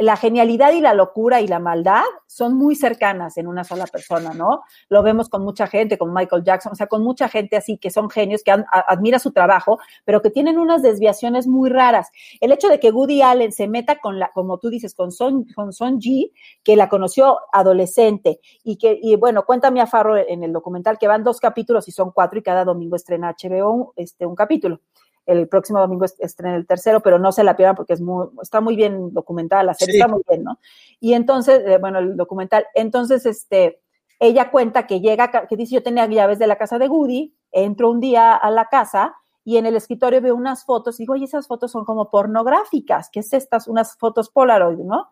la genialidad y la locura y la maldad son muy cercanas en una sola persona, ¿no? Lo vemos con mucha gente, con Michael Jackson, o sea, con mucha gente así que son genios, que admira su trabajo, pero que tienen unas desviaciones muy raras. El hecho de que Woody Allen se meta con la, como tú dices, con Son, con Son Ji, que la conoció adolescente, y que, y bueno, cuéntame a Farro en el documental que van dos capítulos y son cuatro, y cada domingo estrena HBO este, un capítulo el próximo domingo est- estrena el tercero, pero no se la pierdan porque es muy, está muy bien documentada, la serie Sí. está muy bien, ¿no? Y entonces, eh, bueno, el documental, entonces, este, ella cuenta que llega, que dice, yo tenía llaves de la casa de Woody, entro un día a la casa y en el escritorio veo unas fotos, y digo, oye, esas fotos son como pornográficas, ¿qué es estas? Unas fotos Polaroid, ¿no?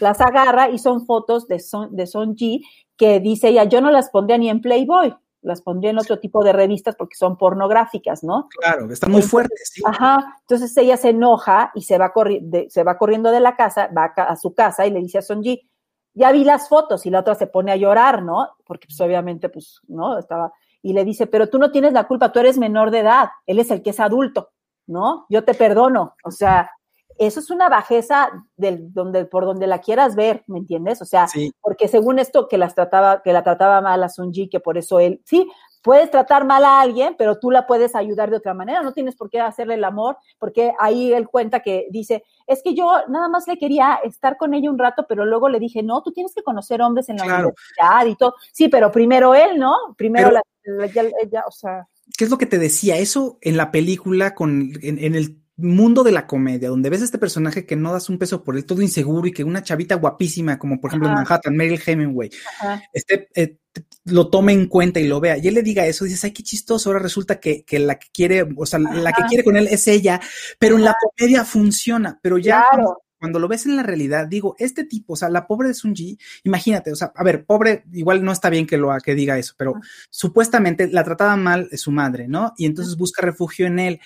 Las agarra y son fotos de Son, de Son Ji que dice ella, yo no las pondría ni en Playboy, las pondría en otro tipo de revistas porque son pornográficas, ¿no? Claro, está muy fuerte, sí. Ajá, entonces ella se enoja y se va, de, se va corriendo de la casa, va a, a su casa y le dice a Sonji, ya vi las fotos y la otra se pone a llorar, ¿no? Porque pues obviamente, pues, ¿no? Estaba, y le dice, pero tú no tienes la culpa, tú eres menor de edad, él es el que es adulto, ¿no? Yo te perdono, o sea, eso es una bajeza del, donde, por donde la quieras ver, ¿me entiendes? O sea, Sí. porque según esto que las trataba, que la trataba mal a Sunji, que por eso él, sí, puedes tratar mal a alguien, pero tú la puedes ayudar de otra manera, no tienes por qué hacerle el amor, porque ahí él cuenta que dice, es que yo nada más le quería estar con ella un rato, pero luego le dije, no, tú tienes que conocer hombres en la Claro. universidad y todo, sí, pero primero él, ¿no? Primero Pero- la ya, o sea. ¿Qué es lo que te decía? Eso en la película, con, en, en el mundo de la comedia, donde ves a este personaje que no das un peso por él, todo inseguro y que una chavita guapísima, como por ejemplo en. Manhattan, Meryl Hemingway, este, eh, lo tome en cuenta y lo vea, y él le diga eso, dices, ay, qué chistoso, ahora resulta que, que la que quiere, o sea, la que quiere con él es ella, pero en la comedia funciona, pero ya cuando, Claro. cuando lo ves en la realidad, digo, este tipo, o sea, la pobre de Sunji, imagínate, o sea, a ver, pobre, igual no está bien que lo que diga eso, pero supuestamente la trataba mal su madre, ¿no? Y entonces busca refugio en él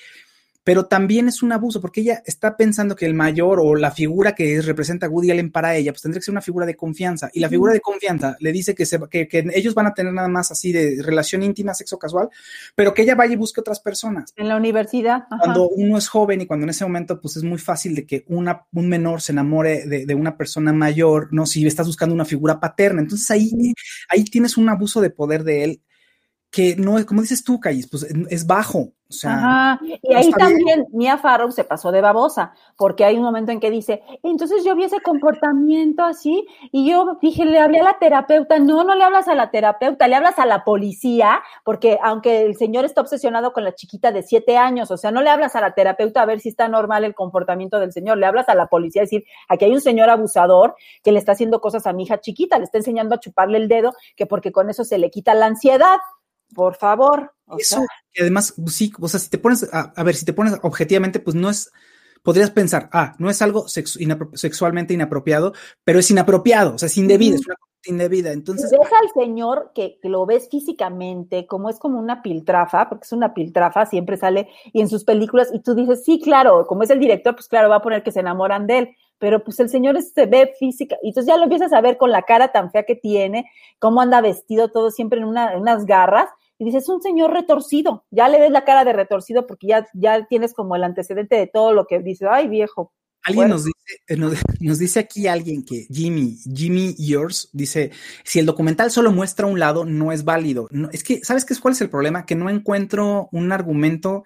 pero también es un abuso porque ella está pensando que el mayor o la figura que es- representa Woody Allen para ella, pues tendría que ser una figura de confianza. Y la figura de confianza le dice que, se, que, que ellos van a tener nada más así de relación íntima, sexo casual, pero que ella vaya y busque otras personas. En la universidad. Ajá. Cuando uno es joven y cuando en ese momento, pues es muy fácil de que una, un menor se enamore de, de una persona mayor, ¿no? Si estás buscando una figura paterna. Entonces ahí, ahí tienes un abuso de poder de él que no es, como dices tú, Callis, pues es bajo. O sea, Ajá. Y no ahí está bien. también Mia Farrow se pasó de babosa, porque hay un momento en que dice, entonces yo vi ese comportamiento así y yo dije, le hablé a la terapeuta, no, no le hablas a la terapeuta, le hablas a la policía, porque aunque el señor está obsesionado con la chiquita de siete años, o sea, no le hablas a la terapeuta a ver si está normal el comportamiento del señor, le hablas a la policía a decir, aquí hay un señor abusador que le está haciendo cosas a mi hija chiquita, le está enseñando a chuparle el dedo, que porque con eso se le quita la ansiedad. Por favor. O Eso, sea, y además, pues sí, o sea, si te pones, a, a ver, si te pones objetivamente, pues no es, podrías pensar, ah, no es algo sexu- inapro- sexualmente inapropiado, pero es inapropiado, o sea, es indebido, es una cosa indebida. Entonces, Deja al señor que, que lo ves físicamente, como es como una piltrafa, porque es una piltrafa, siempre sale y en sus películas, y tú dices, sí, claro, como es el director, pues claro, va a poner que se enamoran de él, pero pues el señor se ve física, y entonces ya lo empiezas a ver con la cara tan fea que tiene, cómo anda vestido todo siempre en, una, en unas garras, y dices, es un señor retorcido, ya le ves la cara de retorcido porque ya, ya tienes como el antecedente de todo lo que dices, ay viejo. alguien bueno. nos dice, eh, nos, nos dice aquí alguien que Jimmy, Jimmy Yours, dice, si el documental solo muestra un lado, no es válido. No, es que, ¿sabes qué es cuál es el problema? Que no encuentro un argumento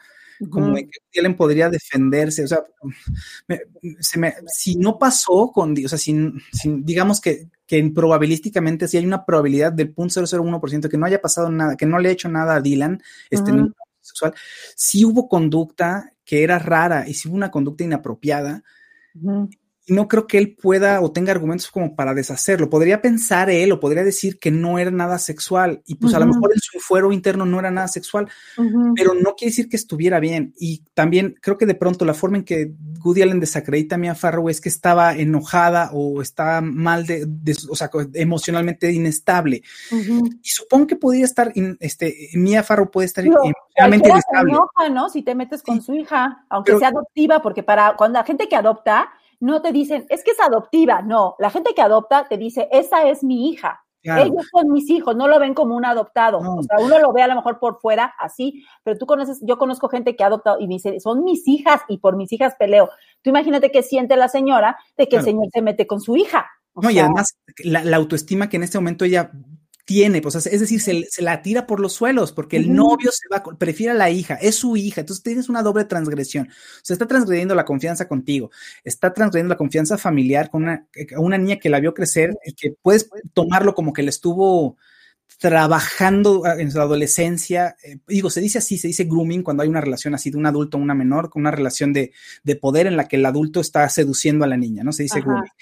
como que Ellen podría defenderse, o sea, me- se me- si no pasó con, o sea, digamos que, que probabilísticamente si hay una probabilidad del 0.001% que no haya pasado nada, que no le ha hecho nada a Dylan, este, sexual, si hubo conducta que era rara y si hubo una conducta inapropiada, no creo que él pueda o tenga argumentos como para deshacerlo. Podría pensar él o podría decir que no era nada sexual y pues a lo mejor en su fuero interno no era nada sexual, pero no quiere decir que estuviera bien. Y también creo que de pronto la forma en que Woody Allen desacredita a Mia Farrow es que estaba enojada o está mal de, de- o sea, emocionalmente inestable. Y supongo que podría estar, in- este, Mia Farrow puede estar Digo, emocionalmente inestable. enoja, ¿no? Si te metes con Sí. su hija, aunque Pero- sea adoptiva, porque para cuando la gente que adopta, no te dicen, es que es adoptiva, no, la gente que adopta te dice, esa es mi hija, Claro. ellos son mis hijos, no lo ven como un adoptado, No. o sea, uno lo ve a lo mejor por fuera así, pero tú conoces, yo conozco gente que ha adoptado y me dice, son mis hijas y por mis hijas peleo. Tú imagínate qué siente la señora de que Claro. el señor se mete con su hija. O No, y además la, la autoestima que en este momento ella tiene, pues es decir, se, se la tira por los suelos, porque el novio se va, prefiere a la hija, es su hija, entonces tienes una doble transgresión. O sea, está transgrediendo la confianza contigo, está transgrediendo la confianza familiar con una, eh, una niña que la vio crecer y que puedes tomarlo como que le estuvo trabajando ah, en su adolescencia, eh, digo, se dice así, se dice grooming cuando hay una relación así de un adulto a una menor, con una relación de, de poder en la que el adulto está seduciendo a la niña, ¿no? Se dice Ajá. grooming.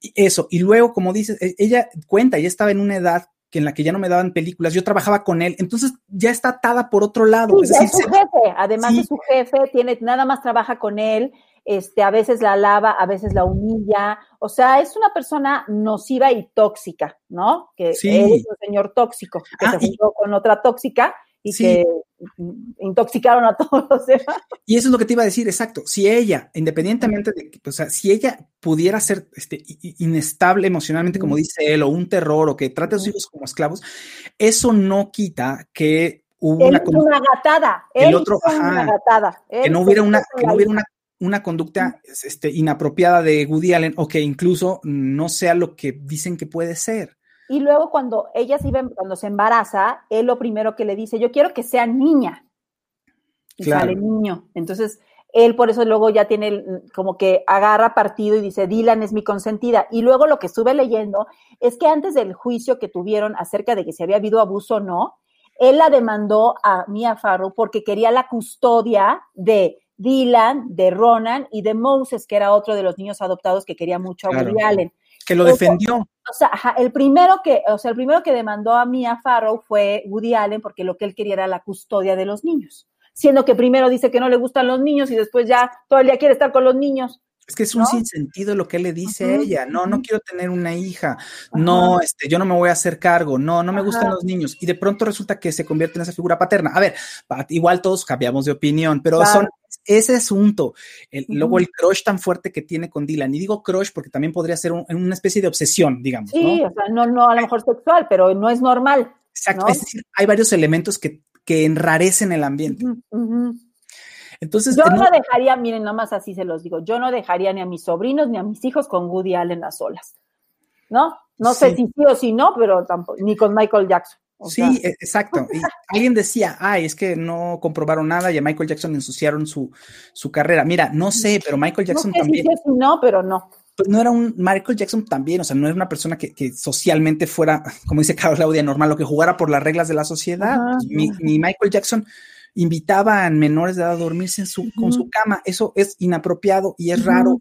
Y eso, y luego, como dices, e- ella cuenta, ella estaba en una edad que en la que ya no me daban películas, yo trabajaba con él, entonces ya está atada por otro lado. Sí, es ya decir, es su jefe, además Sí. de su jefe, tiene, nada más trabaja con él, este, a veces la alaba, a veces la humilla, o sea, es una persona nociva y tóxica, ¿no? Que Sí. es un señor tóxico, que Ah, se y- juntó con otra tóxica y Sí. que intoxicaron a todos los demás. Y eso es lo que te iba a decir, exacto. Si ella, independientemente de, que, o sea, si ella pudiera ser este, inestable emocionalmente, como dice él, o un terror, o que trate a sus hijos como esclavos, eso no quita que hubo Él una hizo una gatada, el él otro, hizo una ajá, gatada. que no hubiera una, que no hubiera una, una conducta este, inapropiada de Woody Allen, o que incluso no sea lo que dicen que puede ser. Y luego cuando ella se iba, cuando se embaraza, él lo primero que le dice, yo quiero que sea niña. Y Claro. sale niño. Entonces, él por eso luego ya tiene como que agarra partido y dice, Dylan es mi consentida. Y luego lo que estuve leyendo es que antes del juicio que tuvieron acerca de que si había habido abuso o no, él la demandó a Mia Farrow porque quería la custodia de Dylan, de Ronan y de Moses, que era otro de los niños adoptados que quería mucho a Claro. Woody Allen. Que lo defendió. O sea, ajá, el primero que, o sea, el primero que demandó a Mia Farrow fue Woody Allen porque lo que él quería era la custodia de los niños. Siendo que primero dice que no le gustan los niños y después ya todo el día quiere estar con los niños. Es que es un ¿No? sinsentido lo que le dice a Ujú, ella. No, no quiero tener una hija. No, este, yo no me voy a hacer cargo. No, no me gustan Ajá. los niños. Y de pronto resulta que se convierte en esa figura paterna. A ver, igual todos cambiamos de opinión, pero Claro. son ese asunto. El- Luego el crush tan fuerte que tiene con Dylan. Y digo crush porque también podría ser un- una especie de obsesión, digamos. Sí, ¿no? o sea, no, no a lo mejor sexual, pero no es normal. Exacto. ¿no? Es decir, hay varios elementos que, que enrarecen el ambiente. Ujú. Entonces, Yo no- no dejaría, miren, nada más así se los digo, yo no dejaría ni a mis sobrinos ni a mis hijos con Woody Allen a solas. ¿No? No sé si sí o si no, pero tampoco, ni con Michael Jackson. O Sí, sea, e- exacto. Y alguien decía, ay, es que no comprobaron nada y a Michael Jackson ensuciaron su, su carrera. Mira, no sé, pero Michael no Jackson sé si también, si no, pero no. pues no era un, Michael Jackson también, o sea, no era una persona que, que socialmente fuera, como dice Claudia, normal, lo que jugara por las reglas de la sociedad. Pues, mi, mi Michael Jackson invitaba a menores de edad a dormirse en su, con su cama. Eso es inapropiado y es raro.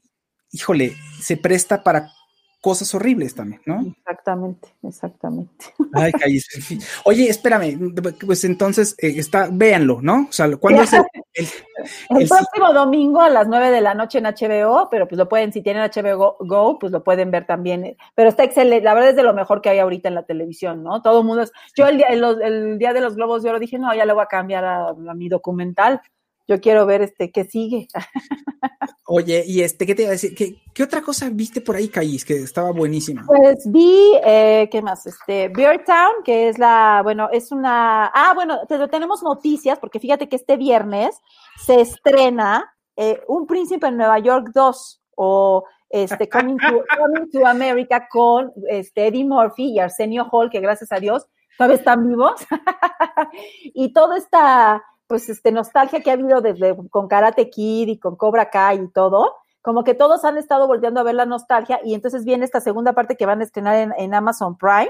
Híjole, se presta para cosas horribles también, ¿no? Exactamente, exactamente. Ay, cállese. Oye, espérame, pues entonces eh, está, véanlo, ¿no? O sea, ¿cuándo es el, el- El, el sí- próximo domingo a las 9 de la noche en HBO, pero pues lo pueden, si tienen HBO Go, pues lo pueden ver también. Pero está excelente, la verdad es de lo mejor que hay ahorita en la televisión, ¿no? Todo el mundo es. Yo el día, el, día de los Globos de Oro dije, no, ya le voy a cambiar a, a mi documental. Yo quiero ver este qué sigue. Oye, y este, ¿qué te iba a decir? ¿Qué, qué otra cosa viste por ahí, Caís, que estaba buenísima? Pues vi, eh, ¿qué más? Este, Beer Town, que es la, bueno, es una, ah, bueno, te- tenemos noticias, porque fíjate que este viernes se estrena eh, Un Príncipe en Nueva York 2, o este, Coming to, Coming to America con este, Eddie Murphy y Arsenio Hall, que gracias a Dios todavía están vivos. y toda esta, pues, este, nostalgia que ha habido desde con Karate Kid y con Cobra Kai y todo, como que todos han estado volteando a ver la nostalgia y entonces viene esta segunda parte que van a estrenar en, en Amazon Prime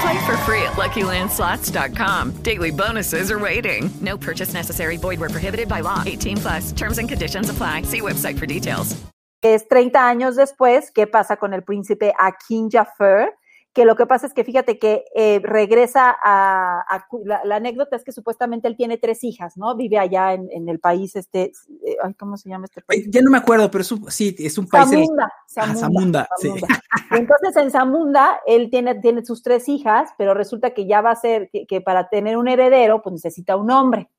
Play for free at LuckyLandSlots.com. Daily bonuses are waiting. No purchase necessary. Void where prohibited by law. 18 plus. Terms and conditions apply. See website for details. es 30 años después, ¿qué pasa con el príncipe Akin Jafar? Que lo que pasa es que fíjate que eh, regresa a, a la, la anécdota es que supuestamente él tiene tres hijas, ¿no? Vive allá en, en el país, este, eh, ay, ¿cómo se llama este país? Ya no me acuerdo, pero es un- sí, es un país. Zamunda, Ah, sí. Y entonces en Zamunda él tiene, tiene sus tres hijas, pero resulta que ya va a ser, que, que para tener un heredero, pues necesita un hombre.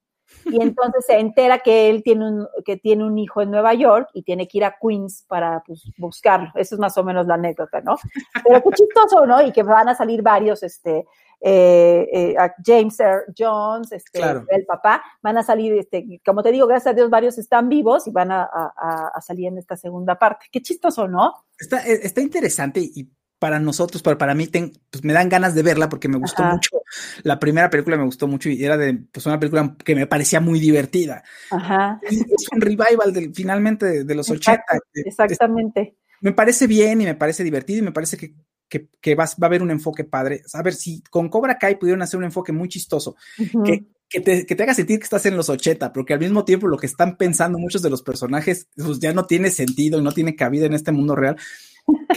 Y entonces se entera que él tiene un, que tiene un hijo en Nueva York y tiene que ir a Queens para pues, buscarlo. Eso es más o menos la anécdota, ¿no? Pero qué chistoso, ¿no? Y que van a salir varios, este, eh, eh, a James Earl Jones, este, Claro. el papá, van a salir, este, como te digo, gracias a Dios, varios están vivos y van a, a- a- a salir en esta segunda parte. Qué chistoso, ¿no? Está, eh, está interesante y para nosotros, para, para mí, ten- pues me dan ganas de verla porque me gustó Ajá. mucho. La primera película me gustó mucho y era de pues, una película que me parecía muy divertida. Ajá. Y es un revival del, finalmente de, de los Exacto, 80. que- Exactamente. me parece bien y me parece divertido y me parece que, que, que vas- va a haber un enfoque padre. A ver, si con Cobra Kai pudieron hacer un enfoque muy chistoso, que, que te, que te haga sentir que estás en los 80, pero que al mismo tiempo lo que están pensando muchos de los personajes pues, ya no tiene sentido y no tiene cabida en este mundo real.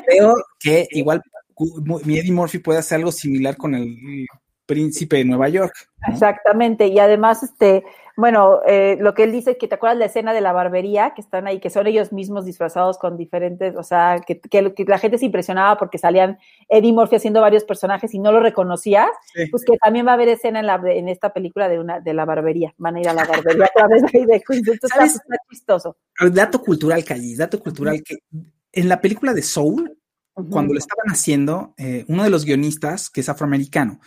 Creo que igual mi Eddie Murphy puede hacer algo similar con el príncipe de Nueva York. ¿no? Exactamente, y además, este, bueno, eh, lo que él dice que te acuerdas la escena de la barbería, que están ahí, que son ellos mismos disfrazados con diferentes, o sea, que, que- que la gente se impresionaba porque salían Eddie Murphy haciendo varios personajes y no lo reconocías, Sí. pues que también va a haber escena en, la, en esta película de una de la barbería, van a ir a la barbería a través de, de Queens, está chistoso. Dato cultural, Callis, dato cultural que en la película de Soul, cuando lo estaban haciendo, eh, uno de los guionistas, que es afroamericano,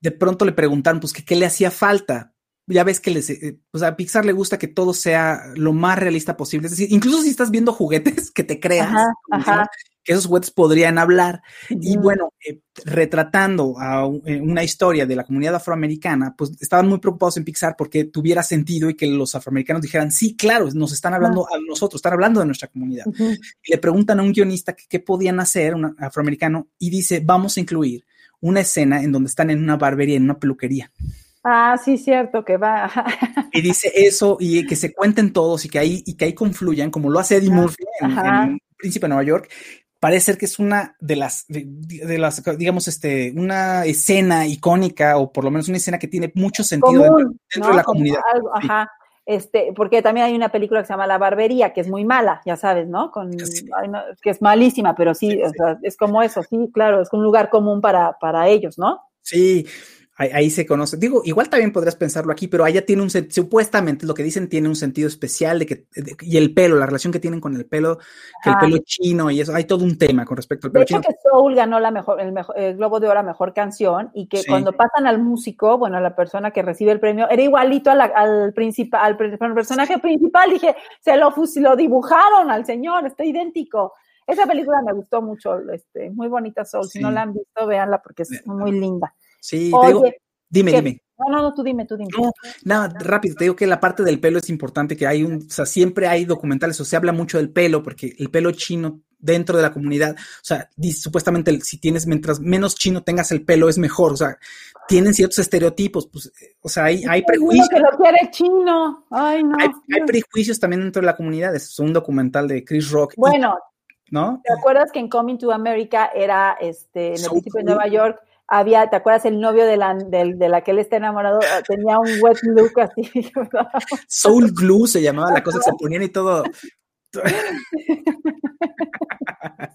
de pronto le preguntaron, pues, que qué le hacía falta. Ya ves que les, eh, pues a Pixar le gusta que todo sea lo más realista posible. Es decir, incluso si estás viendo juguetes, que te creas Ajá, como ajá. Que esos juguetes podrían hablar. Y bueno, eh, retratando a eh, una historia de la comunidad afroamericana, pues estaban muy preocupados en Pixar porque tuviera sentido y que los afroamericanos dijeran, sí, claro, nos están hablando a nosotros, están hablando de nuestra comunidad. Y le preguntan a un guionista qué podían hacer, un afroamericano, y dice, vamos a incluir una escena en donde están en una barbería, en una peluquería. Ah, sí, cierto, que va. Y dice eso y que se cuenten todos y que ahí, y que ahí confluyan, como lo hace Eddie Murphy en, en Príncipe de Nueva York. Parece ser que es una de las, de, de las, digamos, este, una escena icónica o por lo menos una escena que tiene mucho sentido dentro, común, dentro ¿no? de la Como comunidad. algo, Sí. Ajá. Este, porque también hay una película que se llama La Barbería, que es muy mala, ya sabes, ¿no? Con, Sí. ay, no, que es malísima, pero sí, Sí, o sea, es como eso, sí, claro, es un lugar común para, para ellos, ¿no? Sí, ahí, ahí se conoce. Digo, igual también podrías pensarlo aquí, pero allá tiene un supuestamente lo que dicen tiene un sentido especial de que de- y el pelo, la relación que tienen con el pelo, que el pelo chino y eso, hay todo un tema con respecto al De pelo hecho, chino. que Soul ganó la mejor, el, mejor, el Globo de Oro a Mejor Canción y que Sí. cuando pasan al músico, bueno, a la persona que recibe el premio, era igualito a la- al, principal, al, personaje principal. Dije, se lo, lo dibujaron al señor, está idéntico. Esa película me gustó mucho, este, muy bonita Soul. Si no la han visto, véanla porque es muy linda. Sí, te digo, dime, dime. No, no, no, tú dime, tú dime. No, nada, rápido, te digo que la parte del pelo es importante, que hay un, o sea, siempre hay documentales, o se habla mucho del pelo, porque el pelo chino dentro de la comunidad, o sea, supuestamente si tienes, mientras menos chino tengas el pelo es mejor, o sea, tienen ciertos estereotipos, pues, eh, o sea, hay, hay prejuicios, que lo quiere chino. Ay, no. hay, hay prejuicios también dentro de la comunidad, es un documental de Chris Rock, y- Bueno, ¿no? ¿te acuerdas que en Coming to America era, este, en el So principio de. Nueva York, había, ¿te acuerdas el novio de la, de, la que él está enamorado? Ah, Tenía un wet look así. Soul Glue se llamaba la cosa que se ponían y todo.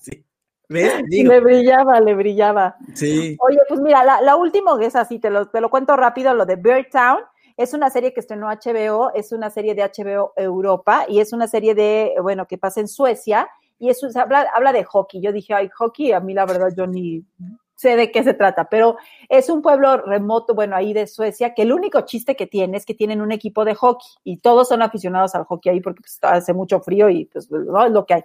Sí. ¿Ves? Digo, le brillaba, le brillaba. sí. Oye, pues mira, la, la última que es así, te lo, te lo cuento rápido, lo de Bird Town. Es una serie que estrenó HBO, es una serie de HBO Europa y es una serie de, bueno, que pasa en Suecia y es, habla, habla de hockey. Yo dije, ay, hockey, a mí la verdad yo ni sé de qué se trata, pero es un pueblo remoto, bueno, ahí de Suecia, que el único chiste que tiene es que tienen un equipo de hockey y todos son aficionados al hockey ahí porque pues, hace mucho frío y pues no es lo que hay.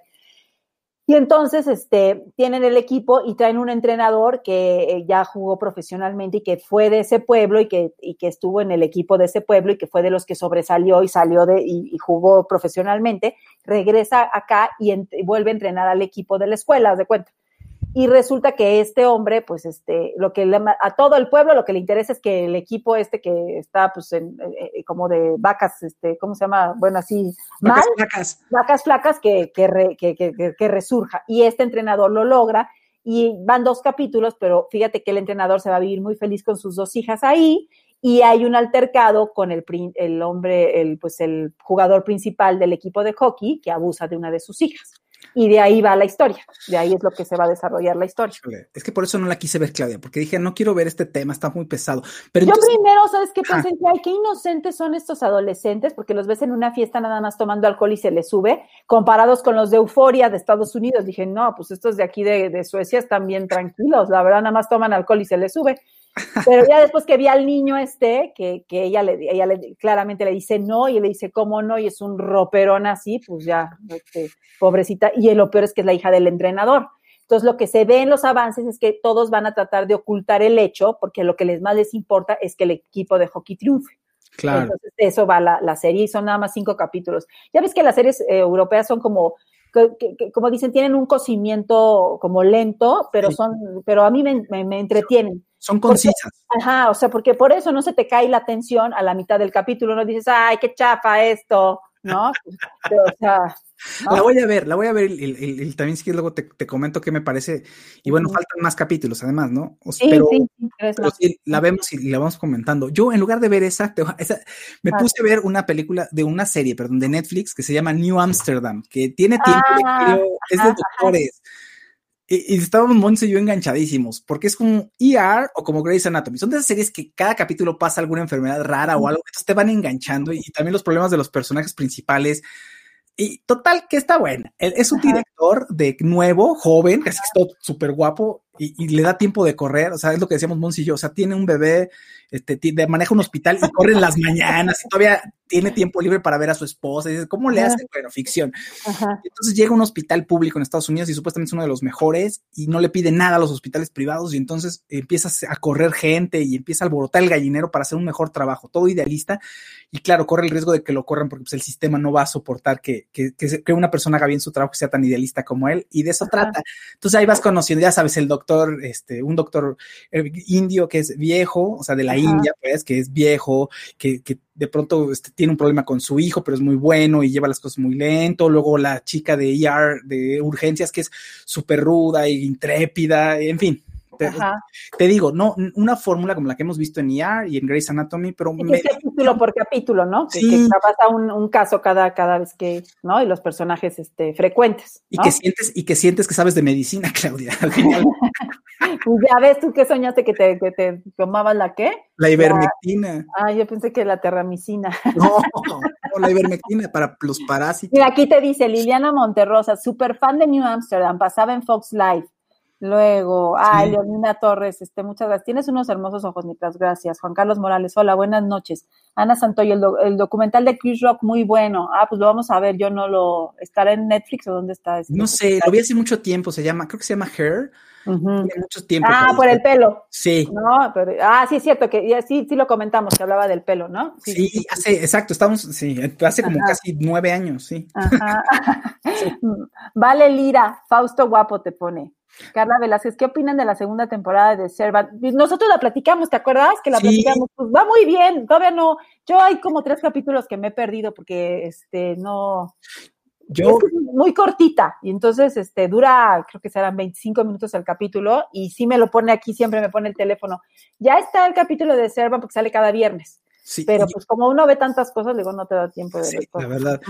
Y entonces, este, tienen el equipo y traen un entrenador que eh, ya jugó profesionalmente y que fue de ese pueblo y que, y que estuvo en el equipo de ese pueblo y que fue de los que sobresalió y salió de, y, y jugó profesionalmente, regresa acá y, vuelve a entrenar al equipo de la escuela, de cuenta. Y resulta que este hombre, pues, este, lo que le, a todo el pueblo lo que le interesa es que el equipo este que está, pues, en, eh, eh, como de vacas, este, ¿cómo se llama? Bueno, así, mal, Vacas flacas. vacas flacas que, que, re- que, que- que- que resurja. Y este entrenador lo logra y van dos capítulos, pero fíjate que el entrenador se va a vivir muy feliz con sus dos hijas ahí y hay un altercado con el, el hombre, el, pues el jugador principal del equipo de hockey que abusa de una de sus hijas. Y de ahí va la historia, de ahí es lo que se va a desarrollar la historia. Es que por eso no la quise ver, Claudia, porque dije, no quiero ver este tema, está muy pesado. Pero Yo entonces, primero, ¿sabes qué pensé? Ay, qué inocentes son estos adolescentes, porque los ves en una fiesta nada más tomando alcohol y se les sube, comparados con los de Euforia de Estados Unidos. Dije, no, pues estos de aquí de, de Suecia están bien tranquilos, la verdad, nada más toman alcohol y se les sube. Pero ya después que vi al niño este, que, que ella, le, ella le, claramente le dice no, y le dice, ¿cómo no? Y es un roperón así, pues ya, este, pobrecita. Y lo peor es que es la hija del entrenador. Entonces, lo que se ve en los avances es que todos van a tratar de ocultar el hecho, porque lo que les más les importa es que el equipo de hockey triunfe. claro, Entonces, eso va la, la serie y son nada más cinco capítulos. Ya ves que las series eh, europeas son como, que- que- que- como dicen, tienen un cocimiento como lento, pero Sí. son, pero a mí me, me- me entretienen. Son concisas. Ajá, o sea, porque por eso no se te cae la atención a la mitad del capítulo, no dices, ay, qué chafa esto, ¿no? Pero, o sea, La voy a ver, la voy a ver y, también si quieres luego te, te, comento qué me parece. Y bueno, faltan más capítulos además, ¿no? O sea, sí, pero, sí, pero sí, la vemos y la vamos comentando. Yo en lugar de ver esa, esa me Ah. puse a ver una película de una serie, perdón, de Netflix que se llama New Amsterdam, que tiene tiempo, Ah, de, creo, es de ajá, doctores. Y, y estábamos Monse y yo enganchadísimos, porque es como ER o como Grey's Anatomy. Son de esas series que cada capítulo pasa alguna enfermedad rara o algo, entonces te van enganchando y, y también los problemas de los personajes principales. Y total, que está buena. Él es un director de nuevo, joven, casi que está súper guapo y, y, le da tiempo de correr. O sea, es lo que decíamos Monsi y yo. O sea, tiene un bebé, este, maneja un hospital y corre en las mañanas y todavía tiene tiempo libre para ver a su esposa. Y dices, ¿cómo le hace? Bueno, ficción. Ajá. Entonces llega a un hospital público en Estados Unidos y supuestamente es uno de los mejores y no le pide nada a los hospitales privados y entonces empieza a correr gente y empieza a alborotar el gallinero para hacer un mejor trabajo, todo idealista y claro, corre el riesgo de que lo corran porque pues, el sistema no va a soportar que, que, que, una persona haga bien su trabajo que sea tan idealista como él y de eso Ajá. trata. Entonces ahí vas conociendo, ya sabes, el doctor, este, un doctor eh, indio que es viejo, o sea, de la Ajá. India, pues, que es viejo, que, que de pronto este, tiene un problema con su hijo, pero es muy bueno y lleva las cosas muy lento. Luego la chica de ER, de urgencias, que es súper ruda e intrépida, en fin. Te, te, digo, no, una fórmula como la que hemos visto en ER y en Grey's Anatomy, pero es capítulo por capítulo, ¿no? Sí. Que, que pasa un, un, caso cada, cada vez que, ¿no? Y los personajes este, frecuentes. Y que sientes, y que sientes que sabes de medicina, Claudia, al final. Ya ves tú que soñaste que te, que te tomabas la qué? La ivermectina. Ah, yo pensé que la terramicina. No, no, la ivermectina para los parásitos. Mira, aquí te dice Liliana Monterrosa, super fan de New Amsterdam, pasaba en Fox Live. Luego, sí. Leonina Torres, este, muchas gracias. Tienes unos hermosos ojos, Nicolás, gracias. Juan Carlos Morales, hola, buenas noches. Ana Santoyo, el, do, el, documental de Chris Rock, muy bueno. Ah, pues lo vamos a ver, yo no lo, ¿estará en Netflix o dónde está? Este no sé, lo vi hace mucho tiempo, se llama, creo que se llama Hair. Uh -huh. Mucho tiempo. Ah, por el pelo. Sí. No, pero, ah, sí, es cierto, que ya, sí, sí lo comentamos, que hablaba del pelo, ¿no? Sí, sí, sí hace, exacto, estamos, sí, hace como Ajá. casi nueve años, sí. Ajá. vale, Lira, Fausto Guapo te pone. Carla Velázquez, ¿qué opinan de la segunda temporada de Servant? Nosotros la platicamos, ¿te acuerdas? Que la sí. platicamos, pues va muy bien, todavía no, yo hay como tres capítulos que me he perdido porque este no yo es muy cortita y entonces este dura, creo que serán 25 minutos el capítulo y sí me lo pone aquí, siempre me pone el teléfono. Ya está el capítulo de Servant porque sale cada viernes. Sí, pero pues como uno ve tantas cosas, digo, no te da tiempo de sí, ver. La verdad,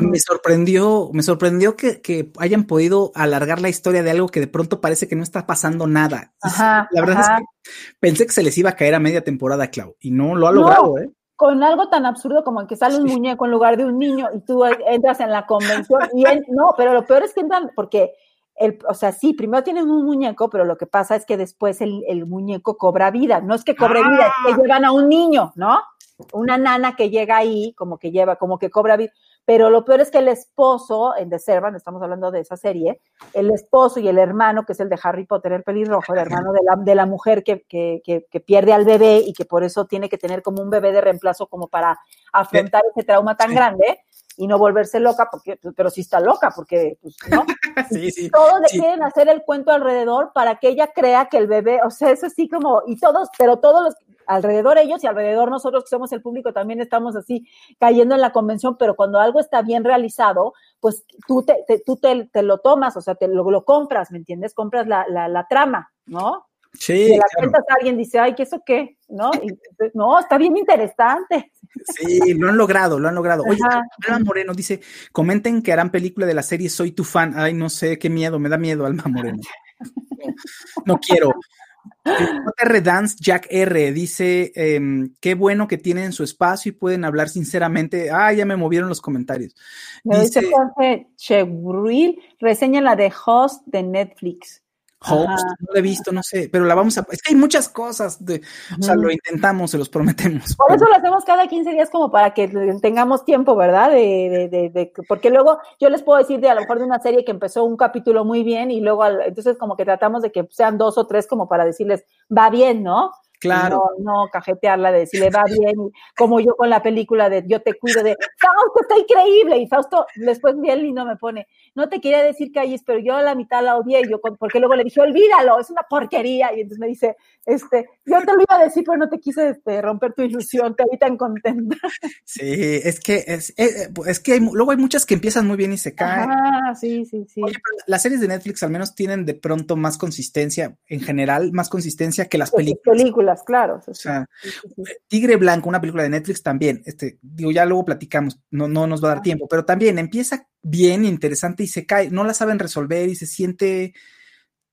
me sorprendió, me sorprendió que, que, hayan podido alargar la historia de algo que de pronto parece que no está pasando nada. Ajá, la verdad ajá. es que pensé que se les iba a caer a media temporada, Clau, y no lo ha logrado, no. ¿eh? con algo tan absurdo como que sale un muñeco en lugar de un niño y tú entras en la convención y él, no, pero lo peor es que entran porque el, o sea, sí, primero tienen un muñeco, pero lo que pasa es que después el, el muñeco cobra vida, no es que cobre ah. vida, es que llevan a un niño, ¿no? Una nana que llega ahí, como que lleva, como que cobra vida, pero lo peor es que el esposo, en The Servant, estamos hablando de esa serie, el esposo y el hermano, que es el de Harry Potter, el pelirrojo, el hermano de la, de la mujer que, que, que, que pierde al bebé y que por eso tiene que tener como un bebé de reemplazo como para afrontar ese trauma tan grande y no volverse loca, porque, pero sí está loca, porque, pues, ¿no? sí, sí, todos le quieren hacer el cuento alrededor para que ella crea que el bebé, o sea, es así como, y todos, pero todos los, alrededor ellos y alrededor nosotros que somos el público también estamos así cayendo en la convención, pero cuando algo está bien realizado, pues tú te, te tú te, te, lo tomas, o sea, te lo, lo compras, ¿me entiendes? Compras la, la, la trama, ¿no? Sí. Y la claro. cuentas alguien dice, ay, ¿qué eso qué? ¿No? Y, no, está bien interesante. Sí, lo han logrado, lo han logrado. Oye. Alma Moreno dice, comenten que harán película de la serie Soy tu fan. Ay, no sé, qué miedo, me da miedo, Alma Moreno. No, no quiero. JR Dance Jack R dice eh, qué bueno que tienen su espacio y pueden hablar sinceramente. Ah, ya me movieron los comentarios. Me dice, dice Jorge Chebril, reseña la de Host de Netflix. Host, no la he visto, no sé, pero la vamos a. Es que hay muchas cosas, de, o sea, lo intentamos, se los prometemos. Por pero... eso lo hacemos cada 15 días, como para que tengamos tiempo, ¿verdad? De, de, de, de, porque luego yo les puedo decir de a lo mejor de una serie que empezó un capítulo muy bien y luego, entonces, como que tratamos de que sean dos o tres, como para decirles, va bien, ¿no? No, no cajetearla de si le va bien, como yo con la película de Yo te cuido de Fausto, está increíble. Y Fausto después bien lindo me pone, no te quería decir que ahí, pero yo a la mitad la odié, y yo, porque luego le dije, olvídalo, es una porquería. Y entonces me dice, este, yo te lo iba a decir, pero no te quise este, romper tu ilusión, te vi tan contenta. Sí, es que es, es, es que hay, mu- luego hay muchas que empiezan muy bien y se caen. Ah, sí, sí, sí. Oye, pero las series de Netflix al menos tienen de pronto más consistencia, en general, más consistencia que las Pues, películas. películas, claro. O sí. sea, Sí, sí, sí. Tigre Blanco, una película de Netflix también, este, digo, ya luego platicamos, no, no nos va a dar tiempo, pero también empieza bien, interesante y se cae, no la saben resolver y se siente,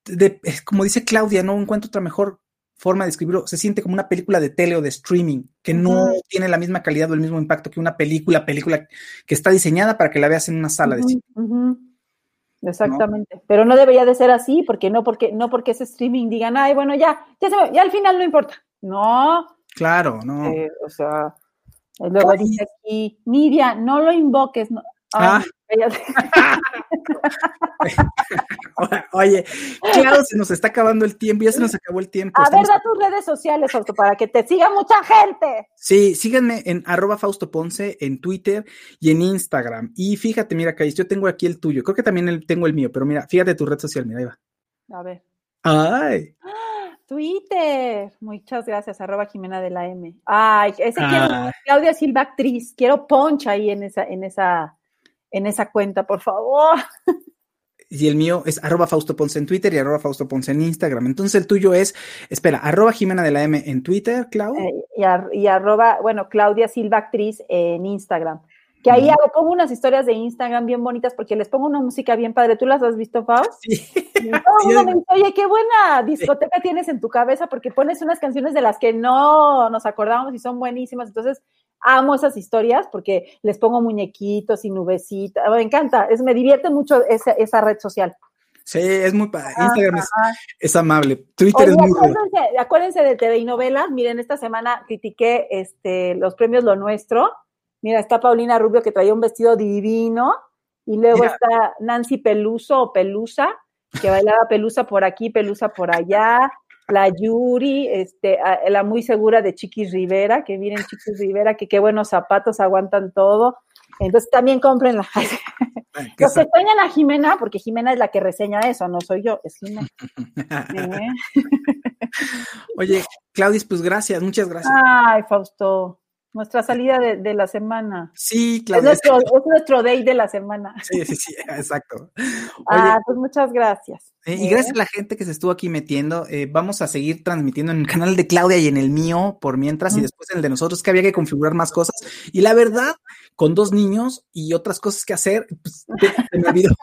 de, es como dice Claudia, no encuentro otra mejor forma de describirlo, se siente como una película de tele o de streaming, que no tiene la misma calidad o el mismo impacto que una película, película que está diseñada para que la veas en una sala de cine. Exactamente. Pero no debería de ser así, porque no porque, no porque es streaming digan, ay, bueno, ya, ya, se me- ya al final no importa. No, Claro, no. eh, o sea, y luego dice aquí, Nidia, no lo invoques. No. Ah. Oye, claro, se nos está acabando el tiempo, ya se nos acabó el tiempo. A ver, da tus redes sociales, Fausto, para que te siga mucha gente. Sí, síganme en arroba Fausto Ponce en Twitter y en Instagram. Y fíjate, mira, Caís, yo tengo aquí el tuyo. Creo que también el- tengo el mío, pero mira, fíjate tu red social, mira, ahí va. A ver. Ay, Twitter. Muchas gracias, arroba Jimena de la M. Ay, ese Ah. quiero, Claudia Silva actriz, quiero poncha ahí en esa, en esa, en esa cuenta, por favor. y el mío es arroba Fausto Ponce en Twitter y arroba Fausto Ponce en Instagram. Entonces el tuyo es, espera, arroba Jimena de la M en Twitter, Clau. Eh, y, ar- y arroba, bueno, Claudia Silva actriz en Instagram. Que ahí hago, pongo unas historias de Instagram bien bonitas porque les pongo una música bien padre. ¿Tú las has visto, Faust? Sí. Y todo el mundo me dice, oye, qué buena discoteca tienes en tu cabeza porque pones unas canciones de las que no nos acordábamos y son buenísimas. Entonces, amo esas historias porque les pongo muñequitos y nubecitas. Me encanta, es, me divierte mucho esa, esa red social. Sí, es muy padre. Instagram es, amable. Twitter Oye, es muy acuérdense, acuérdense de TV y novelas. Miren, esta semana critiqué este, los premios Lo Nuestro. Mira, está Paulina Rubio que traía un vestido divino. Y luego Mira. está Nancy Peluso o Pelusa, que bailaba Pelusa por aquí, Pelusa por allá. La Yuri, este, la muy segura de Chiquis Rivera, que miren Chiquis Rivera, que qué buenos zapatos aguantan todo. Entonces también compren la. Ay, qué Los que extrañan a Jimena, porque Jimena es la que reseña eso, no soy yo, es Jimena. ¿eh? Oye, Claudis, pues gracias, muchas gracias. Ay, Fausto, nuestra salida de, de la semana. Sí, Es Claudia. nuestro, es nuestro day de la semana. Sí, sí, sí, exacto. Oye, Ah, pues muchas gracias. eh, y ¿eh? gracias a la gente que se estuvo aquí metiendo. eh, vamos a seguir transmitiendo en el canal de Claudia y en el mío por mientras y después en el de nosotros, que había que configurar más cosas. Y la verdad, con dos niños y otras cosas que hacer, pues, se me olvidó.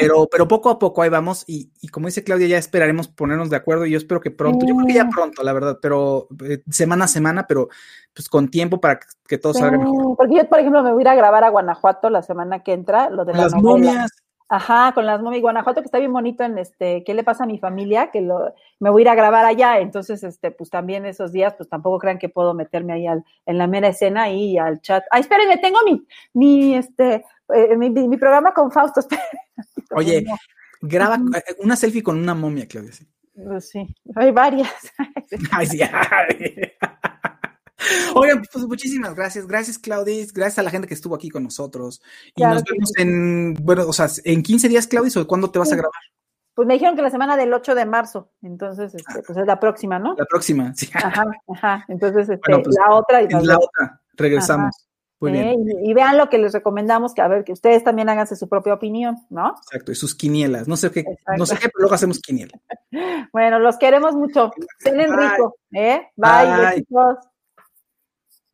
Pero, pero poco a poco ahí vamos y, y como dice Claudia, ya esperaremos ponernos de acuerdo y yo espero que pronto, yo creo que ya Mm. pronto, la verdad, pero eh, semana a semana, pero pues con tiempo para que, que todo salga mejor. Porque yo, por ejemplo, me voy a ir a grabar a Guanajuato la semana que entra, lo de la Las novela. momias. Ajá, con las momias. Guanajuato, que está bien bonito en este, ¿qué le pasa a mi familia? Que lo, me voy a ir a grabar allá, entonces, este, pues también esos días, pues tampoco crean que puedo meterme ahí al, en la mera escena y al chat. Ay, espérenme, tengo mi, mi, este, eh, mi programa con Fausto, espérenme. Oye, No, graba eh, una selfie con una momia, Claudia. sí. pues sí, hay varias. Ay, sí. ay. Oigan, pues muchísimas gracias. Gracias, Claudis. Gracias a la gente que estuvo aquí con nosotros. Y Claro nos vemos sí. en, bueno, o sea, en 15 días, Claudis, o cuándo te vas a grabar? Pues me dijeron que la semana del 8 de marzo, entonces, este, pues es la próxima, ¿no? La próxima. Sí. Ajá, ajá. Entonces, este, Bueno, pues, la otra y la otra. Regresamos. Muy ¿eh? Y, y vean lo que les recomendamos, que a ver, que ustedes también háganse su propia opinión, ¿no? Exacto. Y sus quinielas. No sé qué, Exacto. no sé qué, pero luego hacemos quiniela. Bueno, los queremos mucho. Bye. rico, ¿eh? Bye, Bye. besitos.